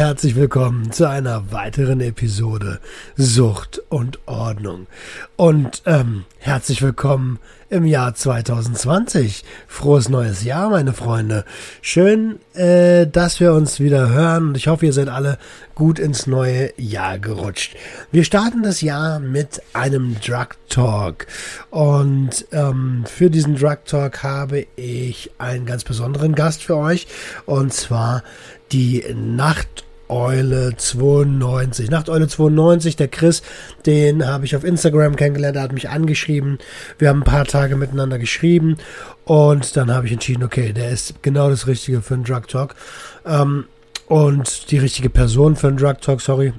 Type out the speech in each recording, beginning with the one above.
Herzlich willkommen zu einer weiteren Episode Sucht und Ordnung. Und ähm, herzlich willkommen im Jahr 2020. Frohes neues Jahr, meine Freunde. Schön, äh, dass wir uns wieder hören und ich hoffe, ihr seid alle gut ins neue Jahr gerutscht. Wir starten das Jahr mit einem Drug Talk. Und ähm, für diesen Drug Talk habe ich einen ganz besonderen Gast für euch. Und zwar die Nachteule 92. Nachteule 92, der Chris, den habe ich auf Instagram kennengelernt, er hat mich angeschrieben. Wir haben ein paar Tage miteinander geschrieben und dann habe ich entschieden, okay, der ist genau das Richtige für einen Drug Talk. Ähm, und die richtige Person für einen Drug Talk, sorry.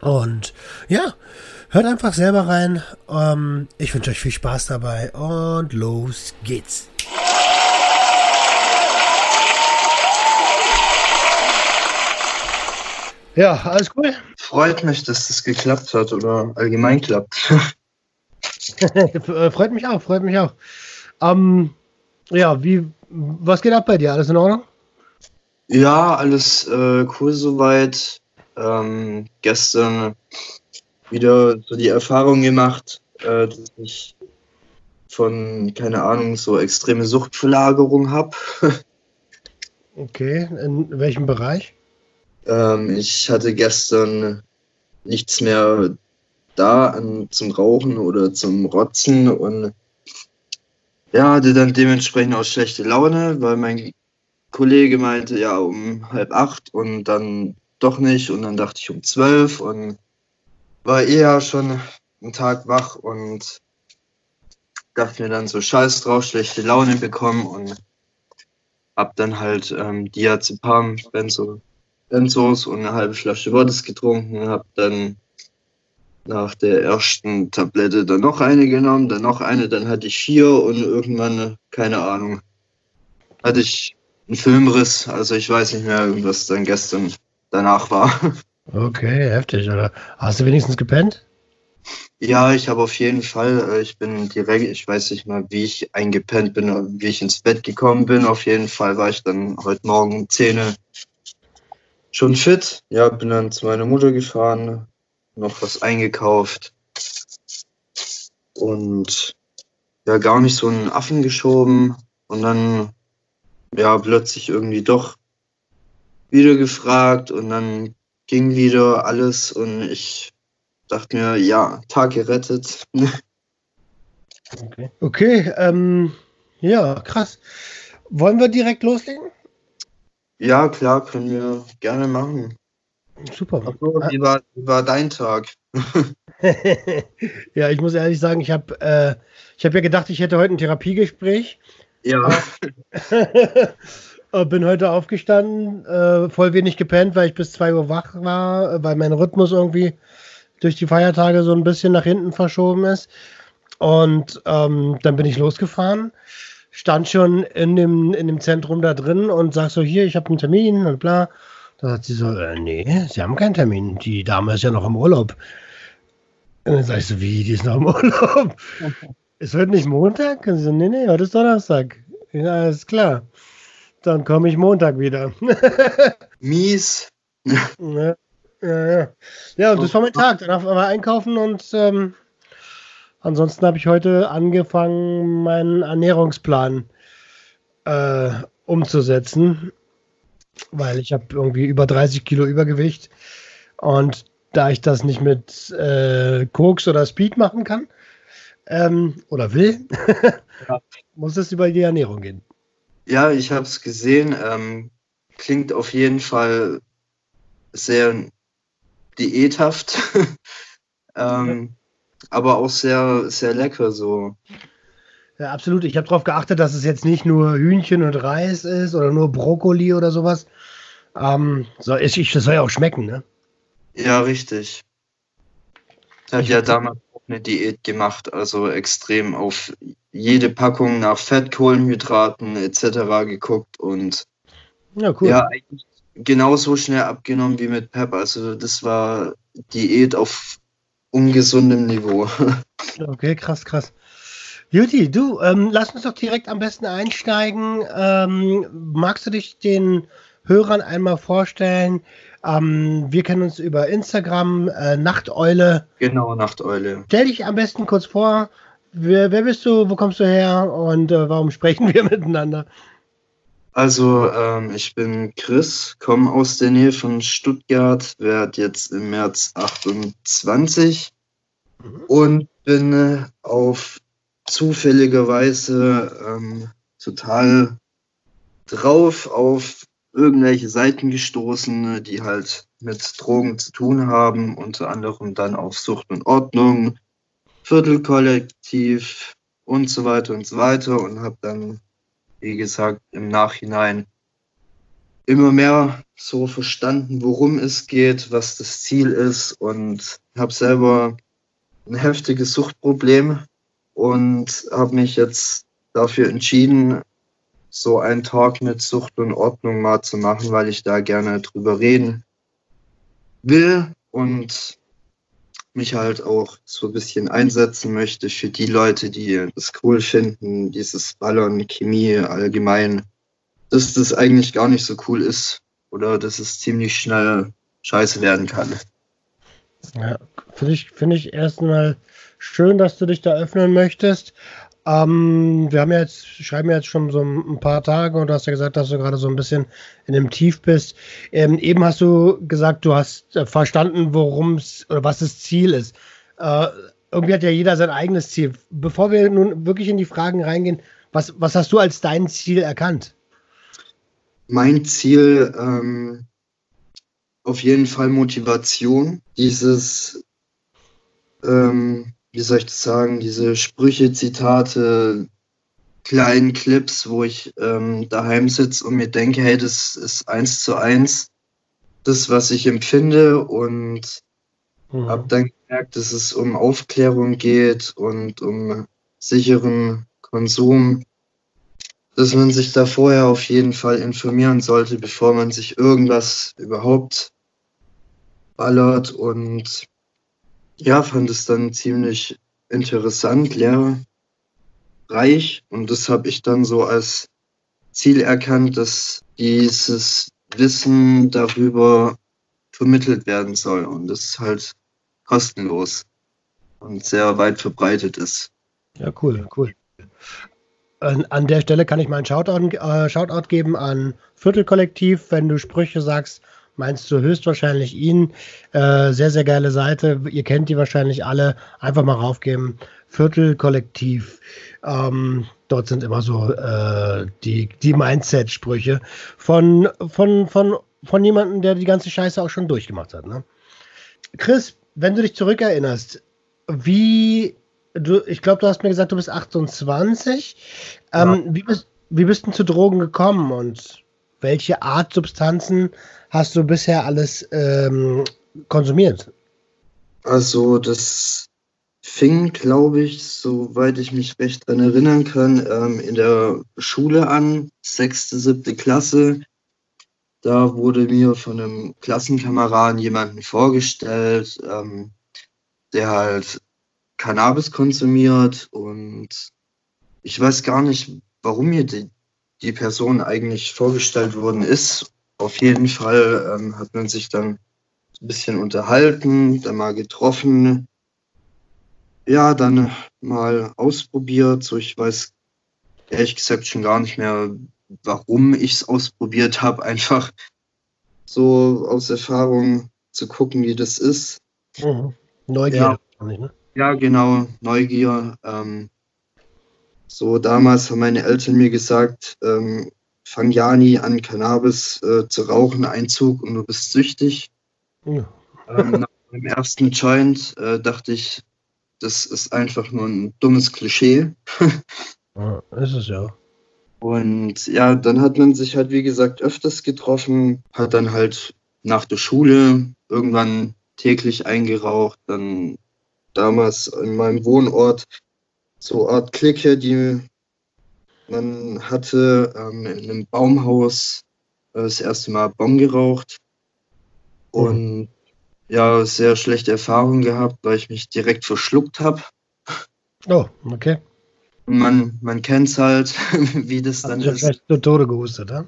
Und ja, hört einfach selber rein. Ähm, ich wünsche euch viel Spaß dabei und los geht's. Ja, alles cool. Freut mich, dass das geklappt hat oder allgemein klappt. freut mich auch, freut mich auch. Ähm, ja, wie, was geht ab bei dir? Alles in Ordnung? Ja, alles äh, cool soweit. Ähm, gestern wieder so die Erfahrung gemacht, äh, dass ich von, keine Ahnung, so extreme Suchtverlagerung habe. okay, in welchem Bereich? Ähm, ich hatte gestern nichts mehr da an, zum Rauchen oder zum Rotzen und ja, hatte dann dementsprechend auch schlechte Laune, weil mein Kollege meinte, ja, um halb acht und dann doch nicht und dann dachte ich um zwölf und war eher schon einen Tag wach und dachte mir dann so scheiß drauf, schlechte Laune bekommen und hab dann halt ähm, Diazepam, Benzo, Benzos und eine halbe Flasche Wodka getrunken, habe dann nach der ersten Tablette dann noch eine genommen, dann noch eine, dann hatte ich vier und irgendwann, keine Ahnung, hatte ich einen Filmriss, also ich weiß nicht mehr, was dann gestern danach war. Okay, heftig, oder? Hast du wenigstens gepennt? Ja, ich habe auf jeden Fall, äh, ich bin direkt, ich weiß nicht mal, wie ich eingepennt bin, wie ich ins Bett gekommen bin. Auf jeden Fall war ich dann heute Morgen 10 schon fit. Ja, bin dann zu meiner Mutter gefahren, noch was eingekauft und ja, gar nicht so einen Affen geschoben und dann ja plötzlich irgendwie doch wieder gefragt und dann ging wieder alles und ich dachte mir, ja, Tag gerettet. okay, okay ähm, ja, krass. Wollen wir direkt loslegen? Ja, klar, können wir gerne machen. Super. So, wie, war, wie war dein Tag? ja, ich muss ehrlich sagen, ich habe äh, hab ja gedacht, ich hätte heute ein Therapiegespräch. Ja. Bin heute aufgestanden, äh, voll wenig gepennt, weil ich bis 2 Uhr wach war, weil mein Rhythmus irgendwie durch die Feiertage so ein bisschen nach hinten verschoben ist. Und ähm, dann bin ich losgefahren stand schon in dem, in dem Zentrum da drin und sagt so, hier, ich habe einen Termin und bla. Da sagt sie so, äh, nee, sie haben keinen Termin. Die Dame ist ja noch im Urlaub. Und dann sag ich so, wie, die ist noch im Urlaub? ist heute nicht Montag? Und sie so, nee, nee, heute ist Donnerstag. Ja, alles klar. Dann komme ich Montag wieder. Mies. ja, ja, ja. ja, und das war mein Tag. Danach war einkaufen und ähm, Ansonsten habe ich heute angefangen, meinen Ernährungsplan äh, umzusetzen, weil ich habe irgendwie über 30 Kilo Übergewicht und da ich das nicht mit äh, Koks oder Speed machen kann ähm, oder will, ja. muss es über die Ernährung gehen. Ja, ich habe es gesehen. Ähm, klingt auf jeden Fall sehr diäthaft. ähm, aber auch sehr, sehr lecker so. Ja, absolut. Ich habe darauf geachtet, dass es jetzt nicht nur Hühnchen und Reis ist oder nur Brokkoli oder sowas. Ähm, so, ich, das soll ja auch schmecken, ne? Ja, richtig. Ich habe ja damals eine Diät gemacht, also extrem auf jede Packung nach Fett, Kohlenhydraten etc. geguckt und Ja, cool. ja, eigentlich genauso schnell abgenommen wie mit Pep. Also das war Diät auf ungesundem Niveau. Okay, krass, krass. Juti, du, ähm, lass uns doch direkt am besten einsteigen. Ähm, magst du dich den Hörern einmal vorstellen? Ähm, wir kennen uns über Instagram, äh, Nachteule. genau, Nachteule. Stell dich am besten kurz vor. Wer, wer bist du? Wo kommst du her? Und äh, warum sprechen wir miteinander? Also ähm, ich bin Chris, komme aus der Nähe von Stuttgart, werde jetzt im März 28 und bin äh, auf zufälligerweise ähm, total drauf auf irgendwelche Seiten gestoßen, die halt mit Drogen zu tun haben, unter anderem dann auf Sucht und Ordnung, Viertelkollektiv und so weiter und so weiter und habe dann, wie gesagt, im Nachhinein immer mehr so verstanden, worum es geht, was das Ziel ist und habe selber ein heftiges Suchtproblem und habe mich jetzt dafür entschieden, so einen Talk mit Sucht und Ordnung mal zu machen, weil ich da gerne drüber reden will und mich halt auch so ein bisschen einsetzen möchte für die Leute, die das cool finden, dieses Ballern, Chemie allgemein, dass das eigentlich gar nicht so cool ist oder dass es ziemlich schnell scheiße werden kann. Ja, finde ich, finde ich erstmal schön, dass du dich da öffnen möchtest. Ähm, wir haben ja jetzt, schreiben ja jetzt schon so ein paar Tage und du hast ja gesagt, dass du gerade so ein bisschen in dem Tief bist. Ähm, eben hast du gesagt, du hast äh, verstanden, worum es oder was das Ziel ist. Äh, irgendwie hat ja jeder sein eigenes Ziel. Bevor wir nun wirklich in die Fragen reingehen, was, was hast du als dein Ziel erkannt? Mein Ziel ähm, auf jeden Fall Motivation. Dieses, ähm, wie soll ich das sagen, diese Sprüche, Zitate, kleinen Clips, wo ich ähm, daheim sitze und mir denke, hey, das ist eins zu eins das, was ich empfinde und Mhm. habe dann gemerkt, dass es um Aufklärung geht und um sicheren Konsum, dass man sich da vorher auf jeden Fall informieren sollte, bevor man sich irgendwas überhaupt ballert und ja, fand es dann ziemlich interessant, lehrreich und das habe ich dann so als Ziel erkannt, dass dieses Wissen darüber vermittelt werden soll und das halt kostenlos und sehr weit verbreitet ist. Ja, cool, cool. An, an der Stelle kann ich mal einen Shoutout, äh, Shoutout geben an Viertelkollektiv. Wenn du Sprüche sagst, meinst du höchstwahrscheinlich ihn. Äh, sehr, sehr geile Seite. Ihr kennt die wahrscheinlich alle. Einfach mal raufgeben. Viertelkollektiv. Ähm, dort sind immer so äh, die, die Mindset-Sprüche von, von, von, von jemandem, der die ganze Scheiße auch schon durchgemacht hat. Ne? Chris, wenn du dich zurückerinnerst, wie du, ich glaube, du hast mir gesagt, du bist 28. Ähm, wie, bist, wie bist du zu Drogen gekommen und welche Art Substanzen hast du bisher alles ähm, konsumiert? Also das fing, glaube ich, soweit ich mich recht daran erinnern kann, ähm, in der Schule an, sechste, siebte Klasse. Da wurde mir von einem Klassenkameraden jemanden vorgestellt, ähm, der halt Cannabis konsumiert und ich weiß gar nicht, warum mir die, die Person eigentlich vorgestellt worden ist. Auf jeden Fall ähm, hat man sich dann ein bisschen unterhalten, dann mal getroffen, ja, dann mal ausprobiert. So, ich weiß ehrlich gesagt schon gar nicht mehr, warum ich es ausprobiert habe. Einfach so aus Erfahrung zu gucken, wie das ist. Mhm. Neugier. Ja. Ne? ja, genau, Neugier. Ähm, so damals haben meine Eltern mir gesagt, ähm, fang ja nie an, Cannabis äh, zu rauchen, Einzug und du bist süchtig. Ja. ähm, nach dem ersten Joint äh, dachte ich, das ist einfach nur ein dummes Klischee. ja, ist es ja. Und ja, dann hat man sich halt, wie gesagt, öfters getroffen, hat dann halt nach der Schule irgendwann täglich eingeraucht, dann damals in meinem Wohnort so Art Clique, die man hatte ähm, in einem Baumhaus äh, das erste Mal Bon geraucht und ja, sehr schlechte Erfahrungen gehabt, weil ich mich direkt verschluckt habe. Oh, okay. Man, man kennt es halt, wie das dann du ist. vielleicht zu Tode gehustet, ja?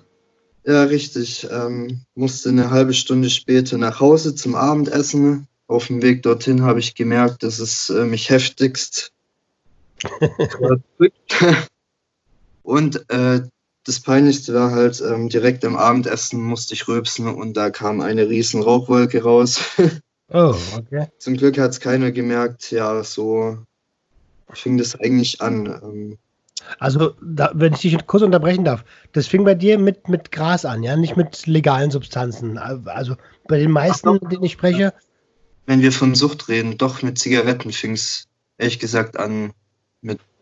Ja, richtig. Ähm, musste eine halbe Stunde später nach Hause zum Abendessen. Auf dem Weg dorthin habe ich gemerkt, dass es äh, mich heftigst drückt. Und äh, das Peinlichste war halt, ähm, direkt am Abendessen musste ich rülpsen und da kam eine riesen Rauchwolke raus. Oh, okay. Zum Glück hat es keiner gemerkt. Ja, so fing das eigentlich an. Ähm, Also, da, wenn ich dich kurz unterbrechen darf, das fing bei dir mit, mit Gras an, ja, nicht mit legalen Substanzen. Also bei den meisten, mit denen ich spreche, wenn wir von Sucht reden, doch mit Zigaretten fing es ehrlich gesagt an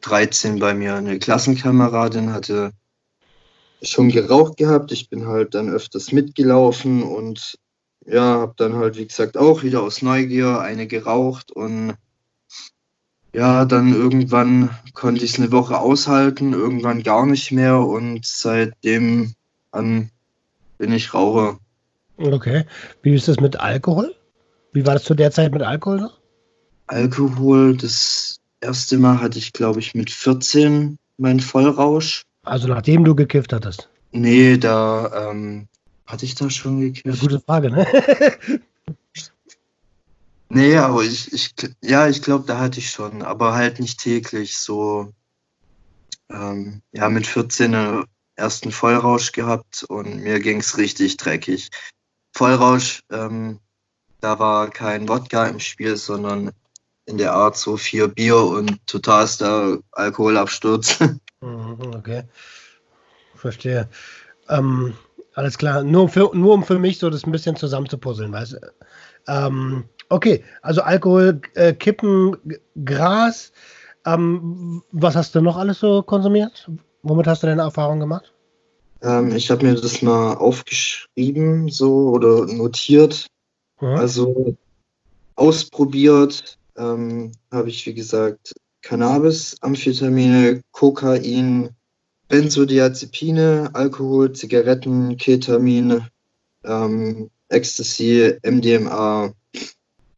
13 bei mir. Eine Klassenkameradin hatte schon geraucht gehabt. Ich bin halt dann öfters mitgelaufen und ja, habe dann halt, wie gesagt, auch wieder aus Neugier eine geraucht und ja, dann irgendwann konnte ich es eine Woche aushalten, irgendwann gar nicht mehr und seitdem an bin ich Raucher. okay. Wie ist das mit Alkohol? Wie war das zu der Zeit mit Alkohol? Alkohol, das erste Mal hatte ich, glaube ich, mit 14 meinen Vollrausch. Also nachdem du gekifft hattest. Nee, da ähm, hatte ich da schon gekifft. gute Frage, ne? Nee, aber ich, ich ja, ich glaube, da hatte ich schon, aber halt nicht täglich. So, ähm, ja, mit 14 einen ersten Vollrausch gehabt und mir ging's richtig dreckig. Vollrausch, ähm, da war kein Wodka im Spiel, sondern in der Art so vier Bier und totalster Alkoholabsturz. Mhm, okay. Verstehe. Ähm, alles klar. Nur, für, nur um für mich so das ein bisschen zusammenzupuzzeln, weißt du? Ähm, okay, also Alkohol, äh, Kippen, Gras. Ähm, was hast du noch alles so konsumiert? Womit hast du deine Erfahrung gemacht? Ähm, ich habe mir das mal aufgeschrieben, so oder notiert. Mhm. Also ausprobiert ähm, habe ich, wie gesagt, Cannabis, Amphetamine, Kokain, Benzodiazepine, Alkohol, Zigaretten, Ketamin, ähm, Ecstasy, MDMA.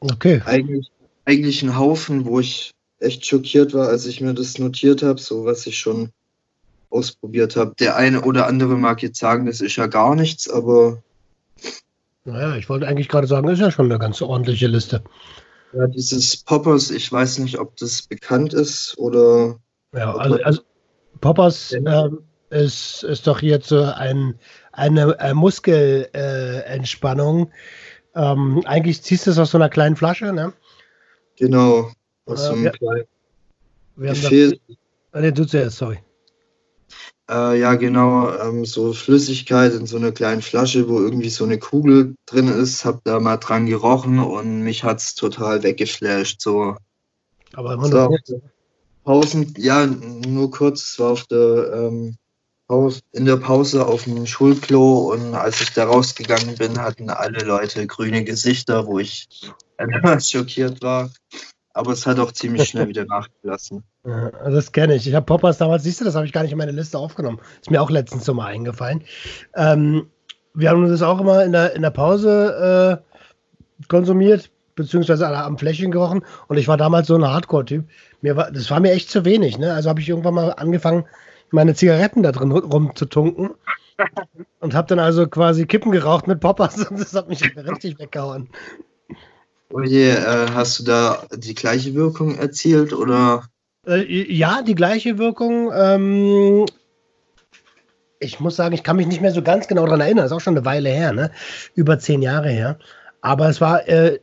Okay. Eigentlich, eigentlich ein Haufen, wo ich echt schockiert war, als ich mir das notiert habe, so was ich schon ausprobiert habe. Der eine oder andere mag jetzt sagen, das ist ja gar nichts, aber Naja, ich wollte eigentlich gerade sagen, ist ja schon eine ganz ordentliche Liste. Ja, dieses Poppers, ich weiß nicht, ob das bekannt ist oder Ja, also, also Poppers ähm, ist, ist doch jetzt so ein, eine äh, Muskelentspannung. Äh, ähm, eigentlich ziehst du es aus so einer kleinen Flasche, ne? genau aus so einem Ja. kleinen Wir haben das, Ah, nee, du zuerst, sorry. Äh, ja, genau, ähm, so Flüssigkeit in so einer kleinen Flasche, wo irgendwie so eine Kugel drin ist. Hab da mal dran gerochen und mich hat's total weggeflasht. So Aber immer So. Pausen, ja, nur kurz, es war auf der ähm, in der Pause auf dem Schulklo und als ich da rausgegangen bin, hatten alle Leute grüne Gesichter, wo ich etwas schockiert war. Aber es hat auch ziemlich schnell wieder nachgelassen. Ja, also das kenne ich. Ich habe Poppers damals, siehst du, das habe ich gar nicht in meine Liste aufgenommen. Ist mir auch letztens so mal eingefallen. Ähm, wir haben das auch immer in der, in der Pause äh, konsumiert, beziehungsweise am Fläschchen gerochen. Und ich war damals so ein Hardcore-Typ. War, das war mir echt zu wenig. Ne? Also habe ich irgendwann mal angefangen, meine Zigaretten da drin rumzutunken. Und habe dann also quasi Kippen geraucht mit Poppers. Und das hat mich richtig weggehauen. Oh je, äh, hast du da die gleiche Wirkung erzielt oder? Äh, ja, die gleiche Wirkung. Ähm, ich muss sagen, ich kann mich nicht mehr so ganz genau daran erinnern. Das ist auch schon eine Weile her, ne? Über zehn Jahre her. Aber es war, äh,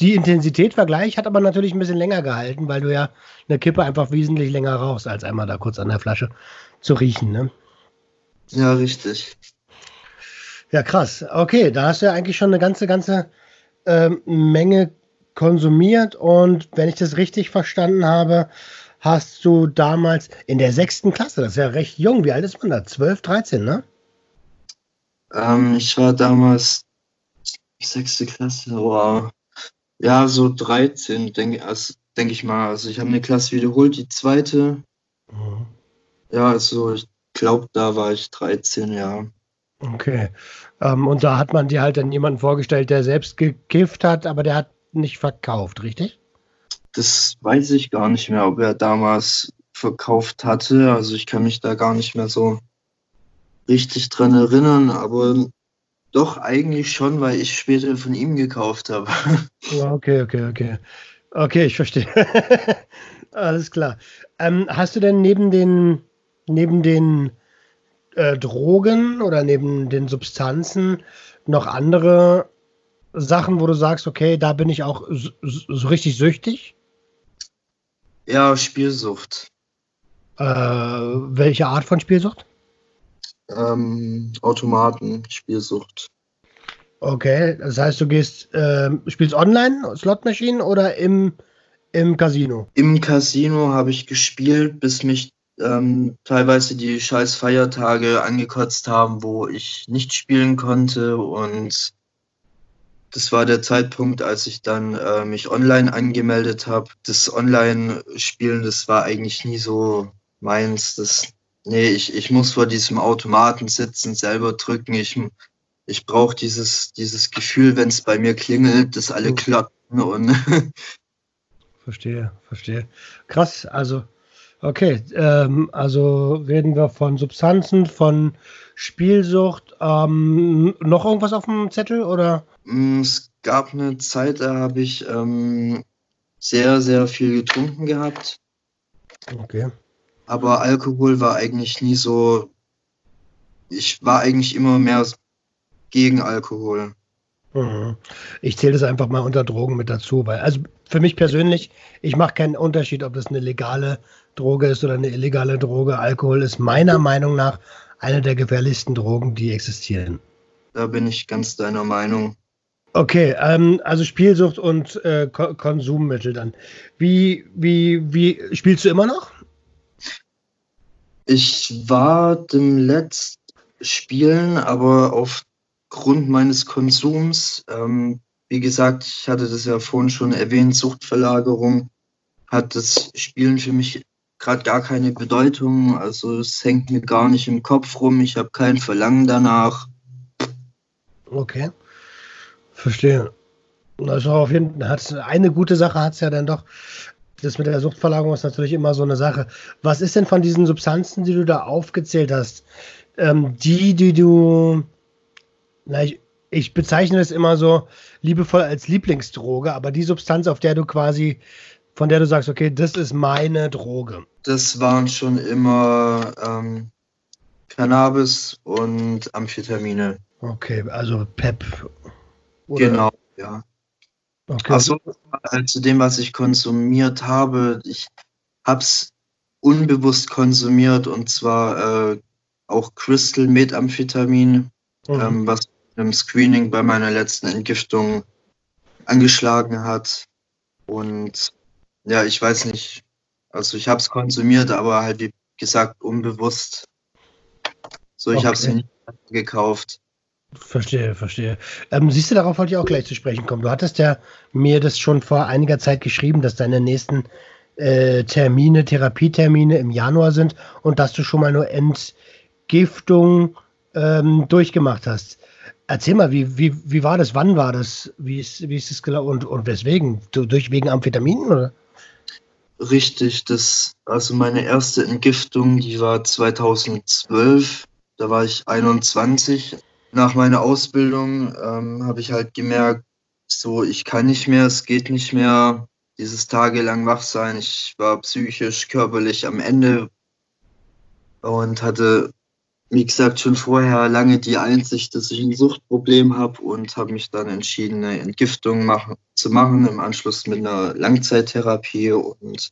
die Intensität war gleich, hat aber natürlich ein bisschen länger gehalten, weil du ja eine Kippe einfach wesentlich länger rauchst, als einmal da kurz an der Flasche zu riechen, ne? Ja, richtig. Ja, krass. Okay, da hast du ja eigentlich schon eine ganze, ganze ähm, Menge konsumiert und wenn ich das richtig verstanden habe, hast du damals in der sechsten Klasse, das ist ja recht jung, wie alt ist man da? 12, 13, ne? Ähm, ich war damals sechste Klasse, wow. Ja, so 13, denke ich. Also denke ich mal. Also ich habe eine Klasse wiederholt, die zweite. Mhm. Ja, also ich glaube, da war ich 13, ja. Okay. Ähm, und da hat man dir halt dann jemanden vorgestellt, der selbst gekifft hat, aber der hat nicht verkauft, richtig? Das weiß ich gar nicht mehr, ob er damals verkauft hatte. Also ich kann mich da gar nicht mehr so richtig dran erinnern, aber doch eigentlich schon, weil ich später von ihm gekauft habe. Ja, okay, okay, okay. Okay, ich verstehe. Alles klar. Ähm, hast du denn neben den, neben den äh, Drogen oder neben den Substanzen noch andere Sachen, wo du sagst, okay, da bin ich auch so, so richtig süchtig? Ja, Spielsucht. Äh, welche Art von Spielsucht? Ähm, Automaten, Spielsucht. Okay, das heißt, du gehst, äh, spielst online, Slotmaschinen oder im, im Casino? Im Casino habe ich gespielt, bis mich ähm, teilweise die scheiß Feiertage angekotzt haben, wo ich nicht spielen konnte und das war der Zeitpunkt, als ich dann äh, mich online angemeldet habe. Das Online-Spielen, das war eigentlich nie so meins. Das, nee, ich, ich muss vor diesem Automaten sitzen, selber drücken. Ich, ich brauche dieses, dieses Gefühl, wenn es bei mir klingelt, dass alle klappen und. verstehe, verstehe. Krass, also Okay, ähm, also reden wir von Substanzen, von Spielsucht. Ähm, noch irgendwas auf dem Zettel oder? Mm, es gab eine Zeit, da habe ich ähm, sehr, sehr viel getrunken gehabt. Okay. Aber Alkohol war eigentlich nie so. Ich war eigentlich immer mehr gegen Alkohol. Mhm. Ich zähle das einfach mal unter Drogen mit dazu, weil, also für mich persönlich, ich mache keinen Unterschied, ob das eine legale Droge ist oder eine illegale Droge. Alkohol ist meiner Meinung nach eine der gefährlichsten Drogen, die existieren. Da bin ich ganz deiner Meinung. Okay, ähm, also Spielsucht und äh, Ko Konsummittel dann. Wie, wie, wie spielst du immer noch? Ich war dem letzten Spielen, aber aufgrund meines Konsums, ähm, wie gesagt, ich hatte das ja vorhin schon erwähnt, Suchtverlagerung, hat das Spielen für mich gerade gar keine Bedeutung. Also es hängt mir gar nicht im Kopf rum. Ich habe kein Verlangen danach. Okay. Verstehe. Also auf jeden Fall eine gute Sache hat es ja dann doch. Das mit der Suchtverlagerung ist natürlich immer so eine Sache. Was ist denn von diesen Substanzen, die du da aufgezählt hast, ähm, die, die du, na, ich, ich bezeichne das immer so liebevoll als Lieblingsdroge, aber die Substanz, auf der du quasi von der du sagst, okay, das ist meine Droge? Das waren schon immer ähm, Cannabis und Amphetamine. Okay, also PEP. Oder? Genau, ja. Okay. Also zu dem, was ich konsumiert habe, ich habe es unbewusst konsumiert und zwar äh, auch Crystal Methamphetamin, mhm. ähm, was im Screening bei meiner letzten Entgiftung angeschlagen hat. Und ja, ich weiß nicht. Also ich habe es konsumiert, aber halt wie gesagt unbewusst. So, ich okay. habe es nicht gekauft. Verstehe, verstehe. Ähm, siehst du, darauf wollte ich auch gleich zu sprechen kommen. Du hattest ja mir das schon vor einiger Zeit geschrieben, dass deine nächsten äh, Termine, Therapietermine im Januar sind und dass du schon mal nur Entgiftung ähm, durchgemacht hast. Erzähl mal, wie, wie, wie war das? Wann war das? Wie ist, wie ist das gelaufen? Und, und weswegen? Du, durch wegen Amphetaminen oder? Richtig, das, also meine erste Entgiftung, die war 2012. Da war ich 21. Nach meiner Ausbildung ähm, habe ich halt gemerkt, so ich kann nicht mehr, es geht nicht mehr, dieses tagelang wach sein. Ich war psychisch, körperlich am Ende und hatte wie gesagt, schon vorher lange die Einsicht, dass ich ein Suchtproblem habe und habe mich dann entschieden, eine Entgiftung machen, zu machen im Anschluss mit einer Langzeittherapie. Und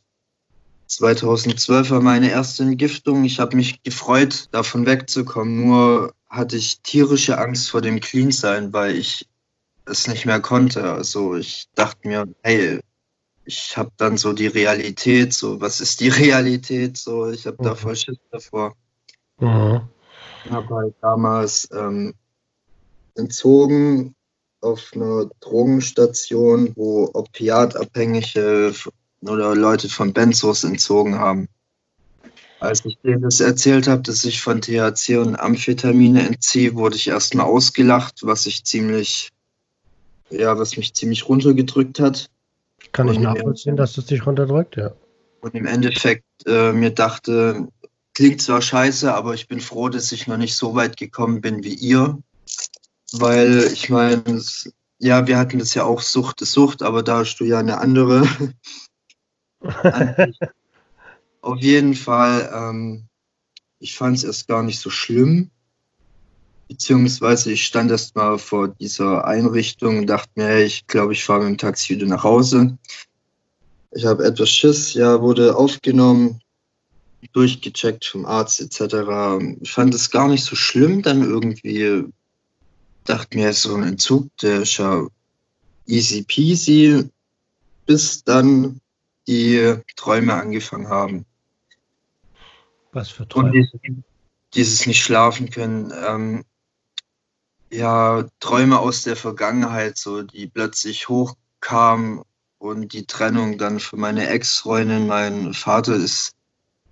2012 war meine erste Entgiftung. Ich habe mich gefreut, davon wegzukommen. Nur hatte ich tierische Angst vor dem Clean-Sein, weil ich es nicht mehr konnte. Also ich dachte mir, hey, ich habe dann so die Realität, so was ist die Realität? So, ich habe mhm. da voll Schiss davor. Mhm habe halt damals ähm, entzogen auf einer Drogenstation, wo Opiatabhängige oder Leute von Benzos entzogen haben. Als ich denen das erzählt habe, dass ich von THC und Amphetamine entziehe, wurde ich erstmal ausgelacht, was ich ziemlich, ja, was mich ziemlich runtergedrückt hat. Kann ich nachvollziehen, dass das dich runterdrückt, ja. Und im Endeffekt äh, mir dachte, klingt zwar scheiße, aber ich bin froh, dass ich noch nicht so weit gekommen bin wie ihr. Weil ich meine, ja, wir hatten das ja auch Sucht ist Sucht, aber da hast du ja eine andere. Auf jeden Fall, ähm, ich fand es erst gar nicht so schlimm. Beziehungsweise ich stand erst mal vor dieser Einrichtung und dachte mir, hey, ich glaube, ich fahre mit dem Taxi wieder nach Hause. Ich habe etwas Schiss, ja, wurde aufgenommen, durchgecheckt vom Arzt etc. Ich fand es gar nicht so schlimm, dann irgendwie dachte mir, so ein Entzug, der ist ja easy peasy, bis dann die Träume angefangen haben. Was für Träume? Und dieses, dieses nicht schlafen können. Ähm, ja, Träume aus der Vergangenheit, so die plötzlich hochkamen und die Trennung dann von meiner Ex-Freundin. Mein Vater ist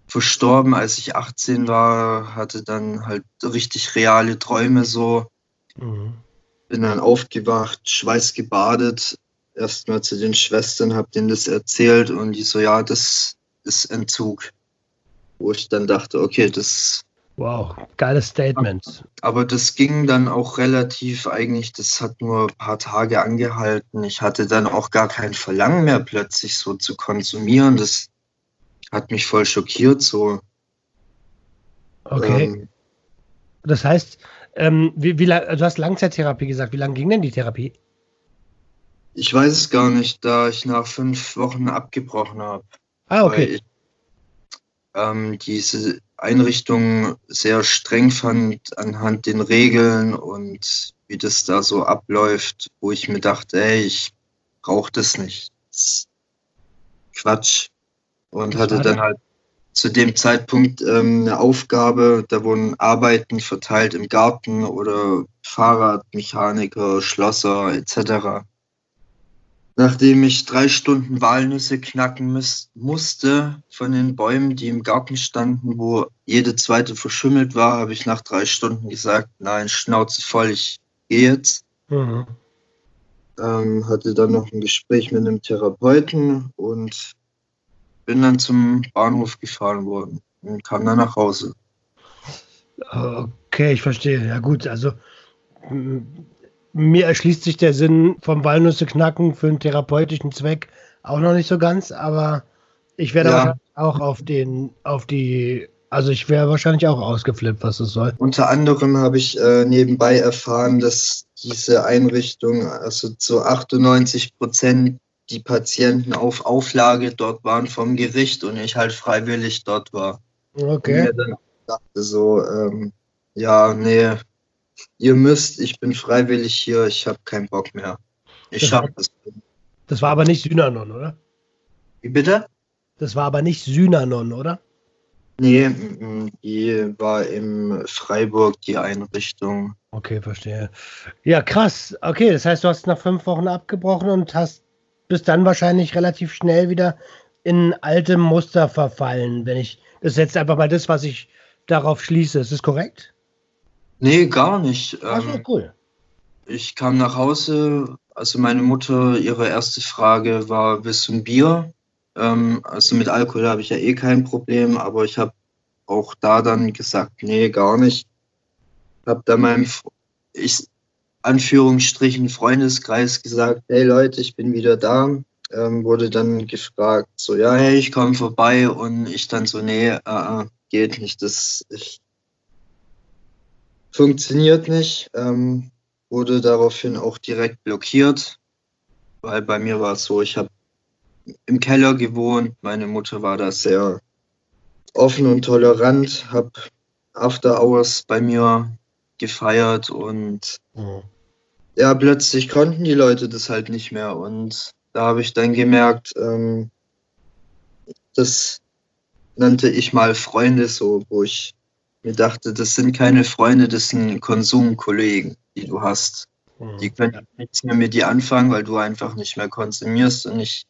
verstorben, als ich 18 war, hatte dann halt richtig reale Träume so. Mhm. Bin dann aufgewacht, schweißgebadet, erstmal zu den Schwestern, hab denen das erzählt und die so, ja, das ist Entzug wo ich dann dachte, okay, das. Wow, geiles Statement. Aber das ging dann auch relativ eigentlich, das hat nur ein paar Tage angehalten. Ich hatte dann auch gar kein Verlangen mehr plötzlich so zu konsumieren. Das hat mich voll schockiert so. Okay. Ähm, das heißt, ähm, wie, wie du hast Langzeittherapie gesagt. Wie lange ging denn die Therapie? Ich weiß es gar nicht, da ich nach fünf Wochen abgebrochen habe. Ah, okay. Ich ähm, diese Einrichtung sehr streng fand anhand den Regeln und wie das da so abläuft, wo ich mir dachte, ey, ich brauche das nicht. Das Quatsch. Und hatte dann halt zu dem Zeitpunkt ähm, eine Aufgabe, da wurden Arbeiten verteilt im Garten oder Fahrradmechaniker, Schlosser etc. Nachdem ich drei Stunden Walnüsse knacken müß, musste von den Bäumen, die im Garten standen, wo jede zweite verschimmelt war, habe ich nach drei Stunden gesagt, nein, Schnauze voll, ich gehe jetzt. Mhm. Ähm, hatte dann noch ein Gespräch mit einem Therapeuten und bin dann zum Bahnhof gefahren worden und kam dann nach Hause. Okay, ich verstehe. Ja gut, also mir erschließt sich der Sinn vom Walnüsse knacken für einen therapeutischen Zweck auch noch nicht so ganz, aber ich werde ja. auch auf den, auf die, also ich wäre wahrscheinlich auch ausgeflippt, was es soll. Unter anderem habe ich äh, nebenbei erfahren, dass diese Einrichtung, also zu 98 Prozent die Patienten auf Auflage dort waren vom Gericht und ich halt freiwillig dort war. Okay. Und mir dann dachte so, ähm, ja, nee, ihr müsst, ich bin freiwillig hier, ich habe keinen Bock mehr. Ich das das. Das war aber nicht Synanon, oder? Wie bitte? Das war aber nicht Synanon, oder? Nee, die war im Freiburg, die Einrichtung. Okay, verstehe. Ja, krass. Okay, das heißt, du hast nach fünf Wochen abgebrochen und hast bis dann wahrscheinlich relativ schnell wieder in alte Muster verfallen, wenn ich, das ist jetzt einfach mal das, was ich darauf schließe. Ist das korrekt? Nee, gar nicht. Ach so, ähm, cool. Ich kam nach Hause, also meine Mutter, ihre erste Frage war, willst du ein Bier? Ähm, also mit Alkohol habe ich ja eh kein Problem, aber ich habe auch da dann gesagt, nee, gar nicht. Habe da meinem, ich, Anführungsstrichen, Freundeskreis gesagt, hey Leute, ich bin wieder da. Ähm, wurde dann gefragt, so, ja, hey, ich komme vorbei und ich dann so, nee, äh, geht nicht, das, ich funktioniert nicht. Ähm, wurde daraufhin auch direkt blockiert, weil bei mir war es so, ich habe im Keller gewohnt, meine Mutter war da sehr offen und tolerant, habe After Hours bei mir gefeiert und mhm. Ja, plötzlich konnten die Leute das halt nicht mehr und da habe ich dann gemerkt, ähm, das nannte ich mal Freunde so, wo ich mir dachte, das sind keine Freunde, das sind Konsumkollegen, die du hast. Mhm. Die können nichts mehr mit dir anfangen, weil du einfach nicht mehr konsumierst und ich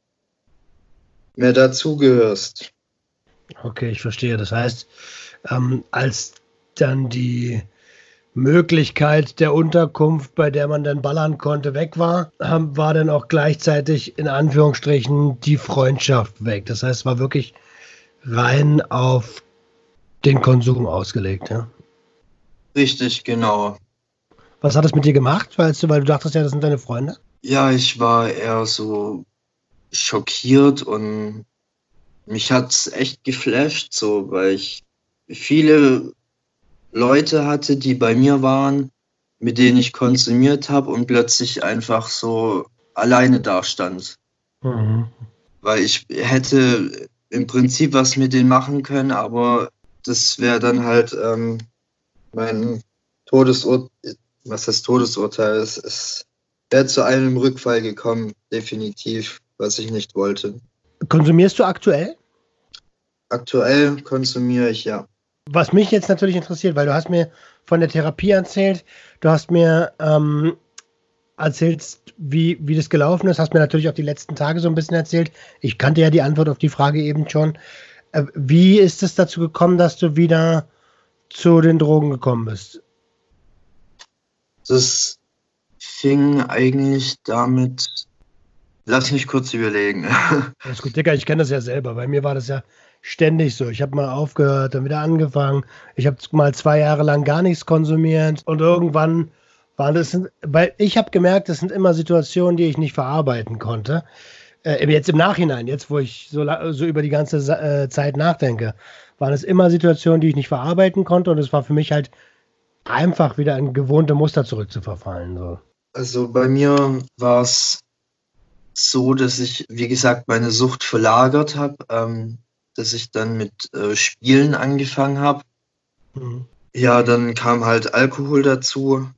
mehr dazugehörst. Okay, ich verstehe. Das heißt, ähm, als dann die Möglichkeit der Unterkunft, bei der man dann ballern konnte, weg war, ähm, war dann auch gleichzeitig in Anführungsstrichen die Freundschaft weg. Das heißt, es war wirklich rein auf den Konsum ausgelegt. Ja? Richtig, genau. Was hat es mit dir gemacht, weil du, weil du dachtest ja, das sind deine Freunde? Ja, ich war eher so schockiert und mich hat es echt geflasht, so, weil ich viele Leute hatte, die bei mir waren, mit denen ich konsumiert habe und plötzlich einfach so alleine dastand. Mhm. Weil ich hätte im Prinzip was mit denen machen können, aber das wäre dann halt ähm, mein Todesurteil, was das Todesurteil ist. Es wäre zu einem Rückfall gekommen, definitiv, was ich nicht wollte. Konsumierst du aktuell? Aktuell konsumiere ich ja. Was mich jetzt natürlich interessiert, weil du hast mir von der Therapie erzählt, du hast mir ähm, erzählt, wie, wie das gelaufen ist, hast mir natürlich auch die letzten Tage so ein bisschen erzählt. Ich kannte ja die Antwort auf die Frage eben schon. Äh, wie ist es dazu gekommen, dass du wieder zu den Drogen gekommen bist? Das fing eigentlich damit. Lass mich kurz überlegen. Alles gut, Dicker, ich kenne das ja selber. Bei mir war das ja ständig so. Ich habe mal aufgehört, dann wieder angefangen. Ich habe mal zwei Jahre lang gar nichts konsumiert und irgendwann waren das, weil ich habe gemerkt, das sind immer Situationen, die ich nicht verarbeiten konnte. Äh, jetzt im Nachhinein, jetzt wo ich so, so über die ganze äh, Zeit nachdenke, waren es immer Situationen, die ich nicht verarbeiten konnte und es war für mich halt einfach wieder ein gewohnte Muster zurückzuverfallen. So. Also bei mir war es so, dass ich, wie gesagt, meine Sucht verlagert habe. Ähm, dass ich dann mit äh, Spielen angefangen habe. Mhm. Ja, dann kam halt Alkohol dazu,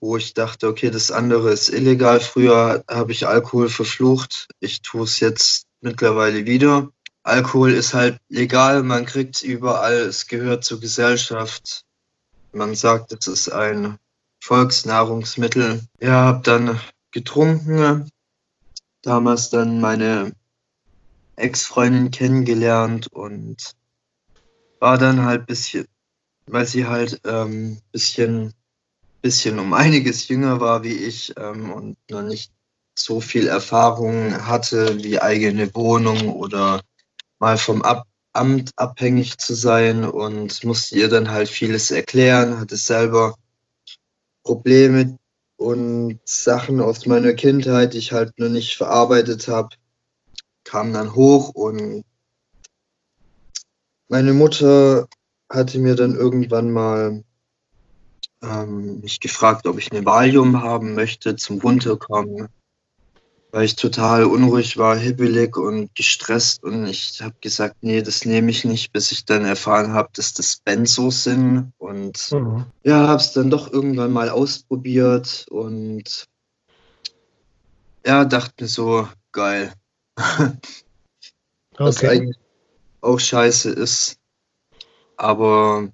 wo ich dachte, okay, das andere ist illegal. Früher habe ich Alkohol verflucht. Ich tue es jetzt mittlerweile wieder. Alkohol ist halt legal, man kriegt es überall, es gehört zur Gesellschaft. Man sagt, es ist ein Volksnahrungsmittel. Ja, habe dann getrunken. Damals dann meine Ex-Freundin kennengelernt und war dann halt bisschen, weil sie halt ähm, bisschen, bisschen um einiges jünger war wie ich ähm, und noch nicht so viel Erfahrung hatte wie eigene Wohnung oder mal vom Ab Amt abhängig zu sein und musste ihr dann halt vieles erklären, hatte selber Probleme und Sachen aus meiner Kindheit, die ich halt noch nicht verarbeitet habe kam dann hoch und meine Mutter hatte mir dann irgendwann mal ähm, mich gefragt, ob ich eine Valium haben möchte zum Runterkommen, weil ich total unruhig war, hibbelig und gestresst. Und ich habe gesagt, nee, das nehme ich nicht, bis ich dann erfahren habe, dass das Benzos sind. Und mhm. ja, habe es dann doch irgendwann mal ausprobiert und ja, dachte mir so, geil, Was okay. eigentlich auch scheiße ist. Aber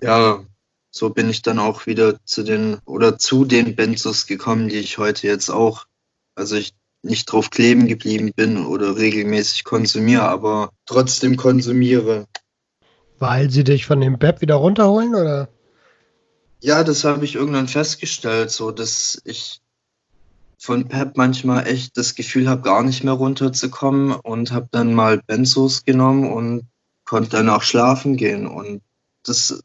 ja, so bin ich dann auch wieder zu den oder zu den Benzos gekommen, die ich heute jetzt auch, also ich nicht drauf kleben geblieben bin oder regelmäßig konsumiere, aber trotzdem konsumiere. Weil sie dich von dem Pep wieder runterholen oder? Ja, das habe ich irgendwann festgestellt, so dass ich von Pep manchmal echt das Gefühl habe, gar nicht mehr runterzukommen und habe dann mal Benzos genommen und konnte danach schlafen gehen. Und das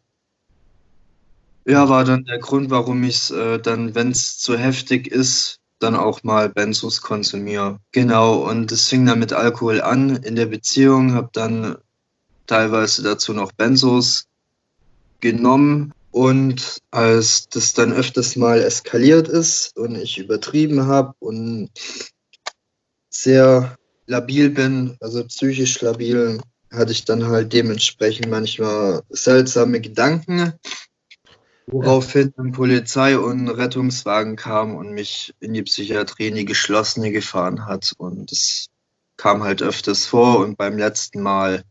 ja, war dann der Grund, warum ich es äh, dann, wenn es zu heftig ist, dann auch mal Benzos konsumiere. Genau, und es fing dann mit Alkohol an in der Beziehung, habe dann teilweise dazu noch Benzos genommen und als das dann öfters mal eskaliert ist und ich übertrieben habe und sehr labil bin, also psychisch labil, hatte ich dann halt dementsprechend manchmal seltsame Gedanken, woraufhin dann Polizei und Rettungswagen kam und mich in die Psychiatrie in die geschlossene gefahren hat. Und es kam halt öfters vor und beim letzten Mal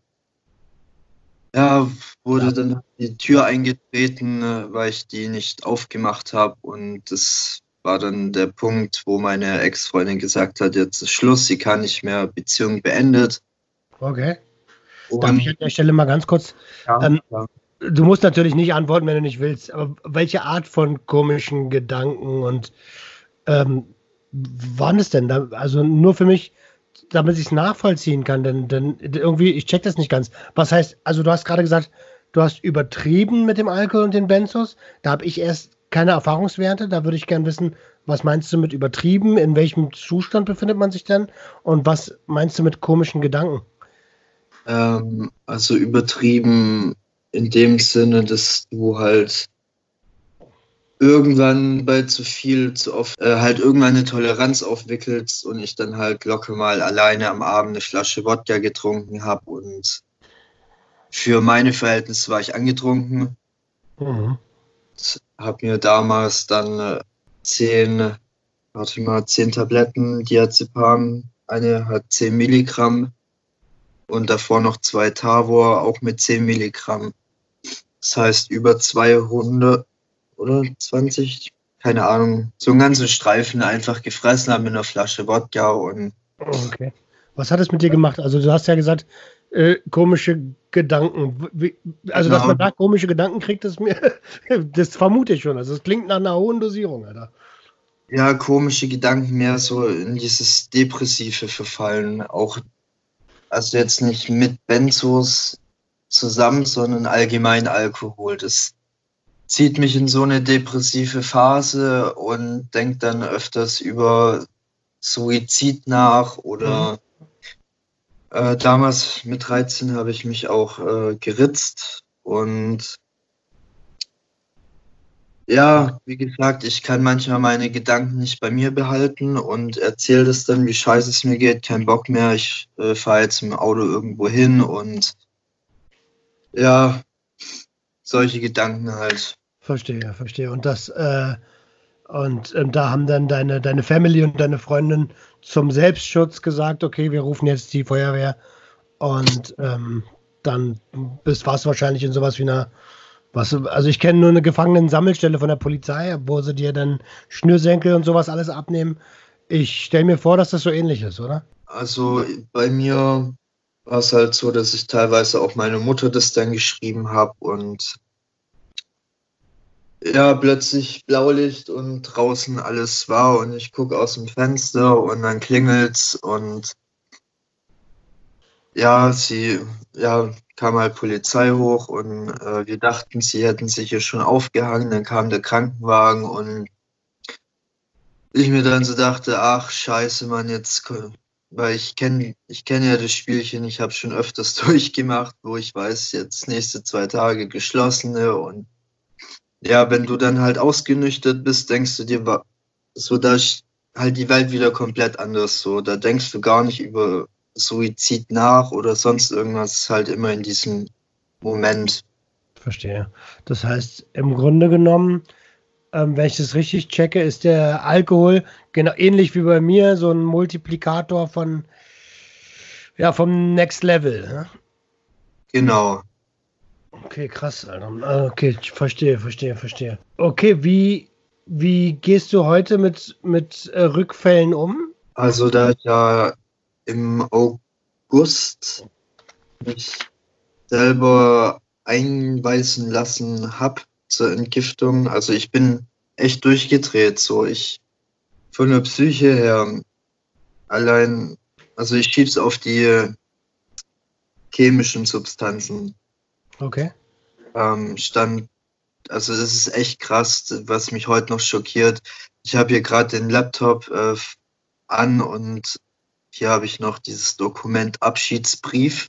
ja, wurde dann die Tür eingetreten, äh, weil ich die nicht aufgemacht habe und das war dann der Punkt, wo meine Ex-Freundin gesagt hat, jetzt ist Schluss, sie kann nicht mehr, Beziehung beendet. Okay. Darf ich an der Stelle mal ganz kurz? Ja, ähm, ja. Du musst natürlich nicht antworten, wenn du nicht willst, aber welche Art von komischen Gedanken und ähm, waren es denn? Da, also nur für mich, damit ich es nachvollziehen kann, denn, denn irgendwie, ich check das nicht ganz. Was heißt, also du hast gerade gesagt, du hast übertrieben mit dem Alkohol und den Benzos. Da habe ich erst keine Erfahrungswerte. Da würde ich gerne wissen, was meinst du mit übertrieben? In welchem Zustand befindet man sich denn? Und was meinst du mit komischen Gedanken? Ähm, also übertrieben in dem Sinne, dass du halt irgendwann bei zu viel, zu oft, äh, halt irgendwann eine Toleranz aufwickelst und ich dann halt locker mal alleine am Abend eine Flasche Wodka getrunken habe und für meine Verhältnisse war ich angetrunken. Mhm. Habe mir damals dann äh, zehn, warte mal, zehn Tabletten Diazepam, eine hat 10 Milligramm und davor noch zwei Tavor, auch mit 10 Milligramm. Das heißt über 200 oder 20, keine Ahnung, so einen ganzen Streifen einfach gefressen haben mit einer Flasche Wodka und. Okay. Was hat es mit dir gemacht? Also du hast ja gesagt, äh, komische Gedanken. Wie, also, genau. dass man da komische Gedanken kriegt, das, mir, das vermute ich schon. Also, es klingt nach einer hohen Dosierung, Alter. Ja, komische Gedanken mehr so in dieses Depressive verfallen. Auch, also jetzt nicht mit Benzos zusammen, sondern allgemein Alkohol. Das zieht mich in so eine depressive Phase und denkt dann öfters über Suizid nach oder mhm. äh, damals mit 13 habe ich mich auch äh, geritzt und ja, wie gesagt, ich kann manchmal meine Gedanken nicht bei mir behalten und erzähle das dann, wie scheiße es mir geht, kein Bock mehr, ich äh, fahre jetzt im Auto irgendwo hin und ja, solche Gedanken halt. Verstehe, verstehe. Und das, äh, und ähm, da haben dann deine, deine Family und deine Freundin zum Selbstschutz gesagt, okay, wir rufen jetzt die Feuerwehr und ähm, dann bist, warst du wahrscheinlich in sowas wie einer, was, also ich kenne nur eine Gefangenen-Sammelstelle von der Polizei, wo sie dir dann Schnürsenkel und sowas alles abnehmen. Ich stelle mir vor, dass das so ähnlich ist, oder? Also bei mir war es halt so, dass ich teilweise auch meine Mutter das dann geschrieben habe und ja, plötzlich Blaulicht und draußen alles war und ich gucke aus dem Fenster und dann klingelt's und ja, sie, ja, kam halt Polizei hoch und äh, wir dachten, sie hätten sich hier schon aufgehangen, dann kam der Krankenwagen und ich mir dann so dachte, ach scheiße, Mann, jetzt weil ich kenne ich kenn ja das Spielchen, ich habe schon öfters durchgemacht, wo ich weiß, jetzt nächste zwei Tage geschlossene und ja, wenn du dann halt ausgenüchtert bist, denkst du dir, so da ist halt die Welt wieder komplett anders, so da denkst du gar nicht über Suizid nach oder sonst irgendwas, halt immer in diesem Moment. Verstehe. Das heißt, im Grunde genommen ähm, wenn ich das richtig checke, ist der Alkohol genau ähnlich wie bei mir so ein Multiplikator von ja vom Next Level. Ne? Genau. Okay, krass, Alter. Ah, okay, ich verstehe, verstehe, verstehe. Okay, wie, wie gehst du heute mit, mit äh, Rückfällen um? Also da ich ja im August mich selber einweisen lassen habe zur Entgiftung. Also ich bin echt durchgedreht. So ich von der Psyche her allein, also ich schieb's auf die chemischen Substanzen. Okay. Ähm, stand, also das ist echt krass, was mich heute noch schockiert. Ich habe hier gerade den Laptop äh, an und hier habe ich noch dieses Dokument Abschiedsbrief.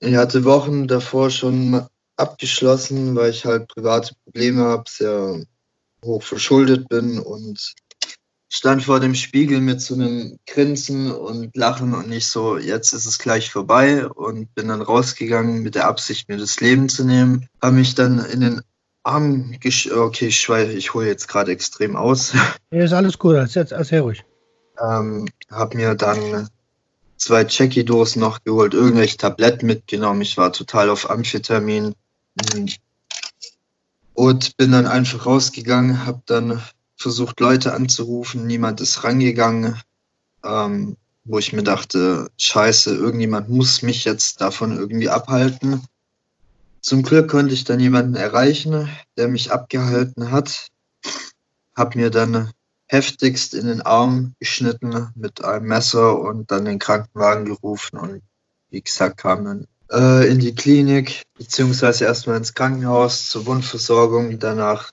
Ich hatte Wochen davor schon abgeschlossen, weil ich halt private Probleme habe, sehr hoch verschuldet bin und stand vor dem Spiegel mit so einem Grinsen und Lachen und nicht so, jetzt ist es gleich vorbei und bin dann rausgegangen mit der Absicht, mir das Leben zu nehmen. Habe mich dann in den Arm gesch... Okay, ich schweife, ich hole jetzt gerade extrem aus. Ja, ist alles gut, als jetzt, als ruhig. Ähm, habe mir dann zwei Jackie-Dosen noch geholt, irgendwelche Tabletten mitgenommen. Ich war total auf Amphetamin. Und bin dann einfach rausgegangen, habe dann versucht, Leute anzurufen, niemand ist rangegangen, ähm, wo ich mir dachte, scheiße, irgendjemand muss mich jetzt davon irgendwie abhalten. Zum Glück konnte ich dann jemanden erreichen, der mich abgehalten hat, hab mir dann heftigst in den Arm geschnitten mit einem Messer und dann den Krankenwagen gerufen und wie gesagt kam dann äh, in die Klinik, beziehungsweise erstmal ins Krankenhaus zur Wundversorgung, danach